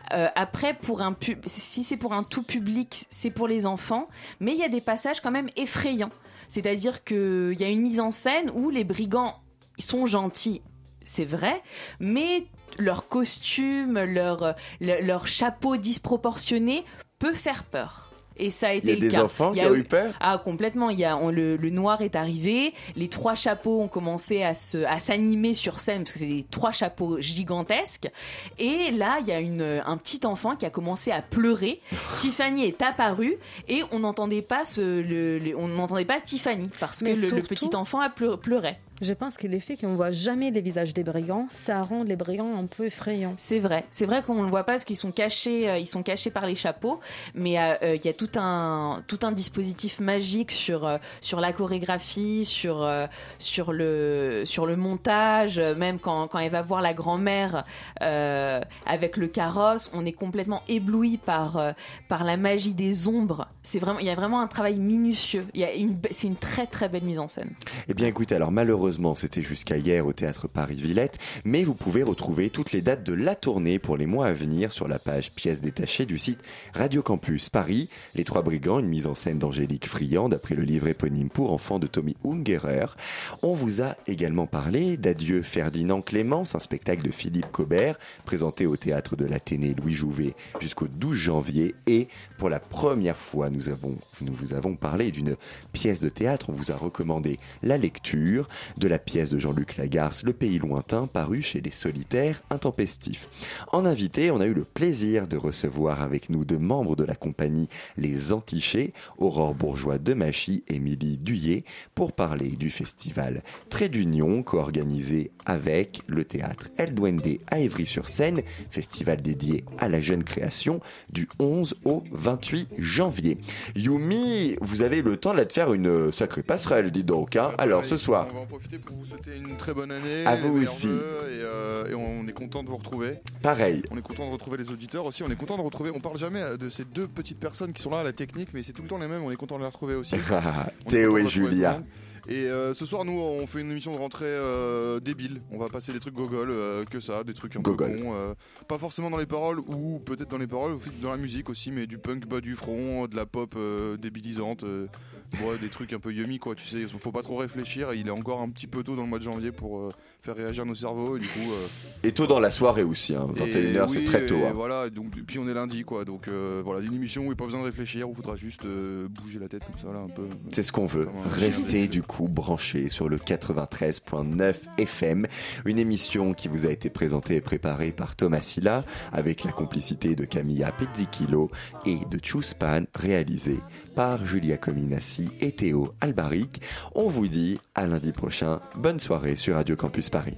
S2: Après pour un si c'est pour un tout public, c'est pour les enfants, mais il y a des passages quand même effrayants. C'est-à-dire qu'il y a une mise en scène où les brigands sont gentils, c'est vrai, mais leur costume, leur, leur, leur chapeau disproportionné peut faire peur. Et ça a été
S1: Il y a
S2: le
S1: des
S2: cas.
S1: enfants
S2: Il y
S1: qui
S2: a
S1: ont eu peur
S2: Ah, complètement. Il y a, on- le, le noir est arrivé, les trois chapeaux ont commencé à se, à s'animer sur scène parce que c'est des trois chapeaux gigantesques. Et là, il y a une, un petit enfant qui a commencé à pleurer. Tiffany est apparue et on n'entendait pas ce, le, le- on n'entendait pas Tiffany parce que
S5: Mais
S2: le, le
S5: surtout-
S2: petit enfant a pleu- pleurait.
S5: Je pense que le fait qu'on voit jamais les visages des brigands, ça rend les brigands un peu effrayants.
S2: C'est vrai, c'est vrai qu'on ne le voit pas parce qu'ils sont cachés, euh, ils sont cachés par les chapeaux, mais euh, euh, il y a tout un tout un dispositif magique sur euh, sur la chorégraphie, sur euh, sur le sur le montage, même quand quand elle va voir la grand-mère euh, avec le carrosse, on est complètement ébloui par euh, par la magie des ombres. C'est vraiment il y a vraiment un travail minutieux. Il y a une be- c'est une très très belle mise en scène.
S1: Eh bien écoutez, alors malheureusement c'était jusqu'à hier au théâtre Paris-Villette, mais vous pouvez retrouver toutes les dates de la tournée pour les mois à venir sur la page pièces détachées du site Radio Campus Paris. Les Trois Brigands, une mise en scène d'Angélique Friand d'après le livre éponyme pour enfants de Tommy Ungerer. On vous a également parlé d'Adieu Ferdinand Clémence, un spectacle de Philippe Cobert présenté au théâtre de l'Athénée Louis Jouvet jusqu'au 12 janvier et pour la première fois nous avons nous vous avons parlé d'une pièce de théâtre, on vous a recommandé la lecture de la pièce de Jean-Luc Lagarce, Le pays lointain, paru chez les solitaires intempestifs. En invité, on a eu le plaisir de recevoir avec nous deux membres de la compagnie Les Antichés, Aurore Bourgeois de Machy, Émilie Duyé, pour parler du festival Trait d'Union, co-organisé avec le théâtre El Duende à Évry-sur-Seine, festival dédié à la jeune création du 11 au 28 janvier. Yumi, vous avez le temps là de faire une sacrée passerelle, dis donc. hein. Alors ce soir,
S9: profiter pour vous souhaiter une très bonne année.
S1: À vous aussi.
S9: Et, euh, et on est content de vous retrouver.
S1: pareil.
S9: On est content de retrouver les auditeurs aussi. On est content de retrouver. On parle jamais de ces deux petites personnes qui sont là à la technique, mais c'est tout le temps les mêmes. On est content de les retrouver aussi.
S1: Théo et Julia.
S9: Et euh, ce soir, nous, on fait une émission de rentrée euh, débile. On va passer des trucs gogol, euh, que ça, des trucs un peu euh, pas forcément dans les paroles, ou peut-être dans les paroles, ou dans la musique aussi, mais du punk bas du front, de la pop débilisante. Ouais, des trucs un peu yummy, quoi. Tu sais, faut pas trop réfléchir. Il est encore un petit peu tôt dans le mois de janvier pour euh, faire réagir nos cerveaux. Et du coup. euh,
S1: Et tôt dans la soirée aussi, hein. 21h c'est
S9: oui,
S1: très tôt.
S9: et
S1: hein.
S9: Voilà, donc puis on est lundi quoi, donc euh, voilà, une émission où il n'y a pas besoin de réfléchir, où il faudra juste euh, bouger la tête comme ça là un peu.
S1: C'est ce qu'on veut. Restez du coup branchés sur le 93.9 FM, une émission qui vous a été présentée et préparée par Thomas Silla avec la complicité de Camilla Pezzichillo et de Chuspan, réalisée par Julia Cominassi et Théo Albaric. On vous dit à lundi prochain. Bonne soirée sur Radio Campus Paris.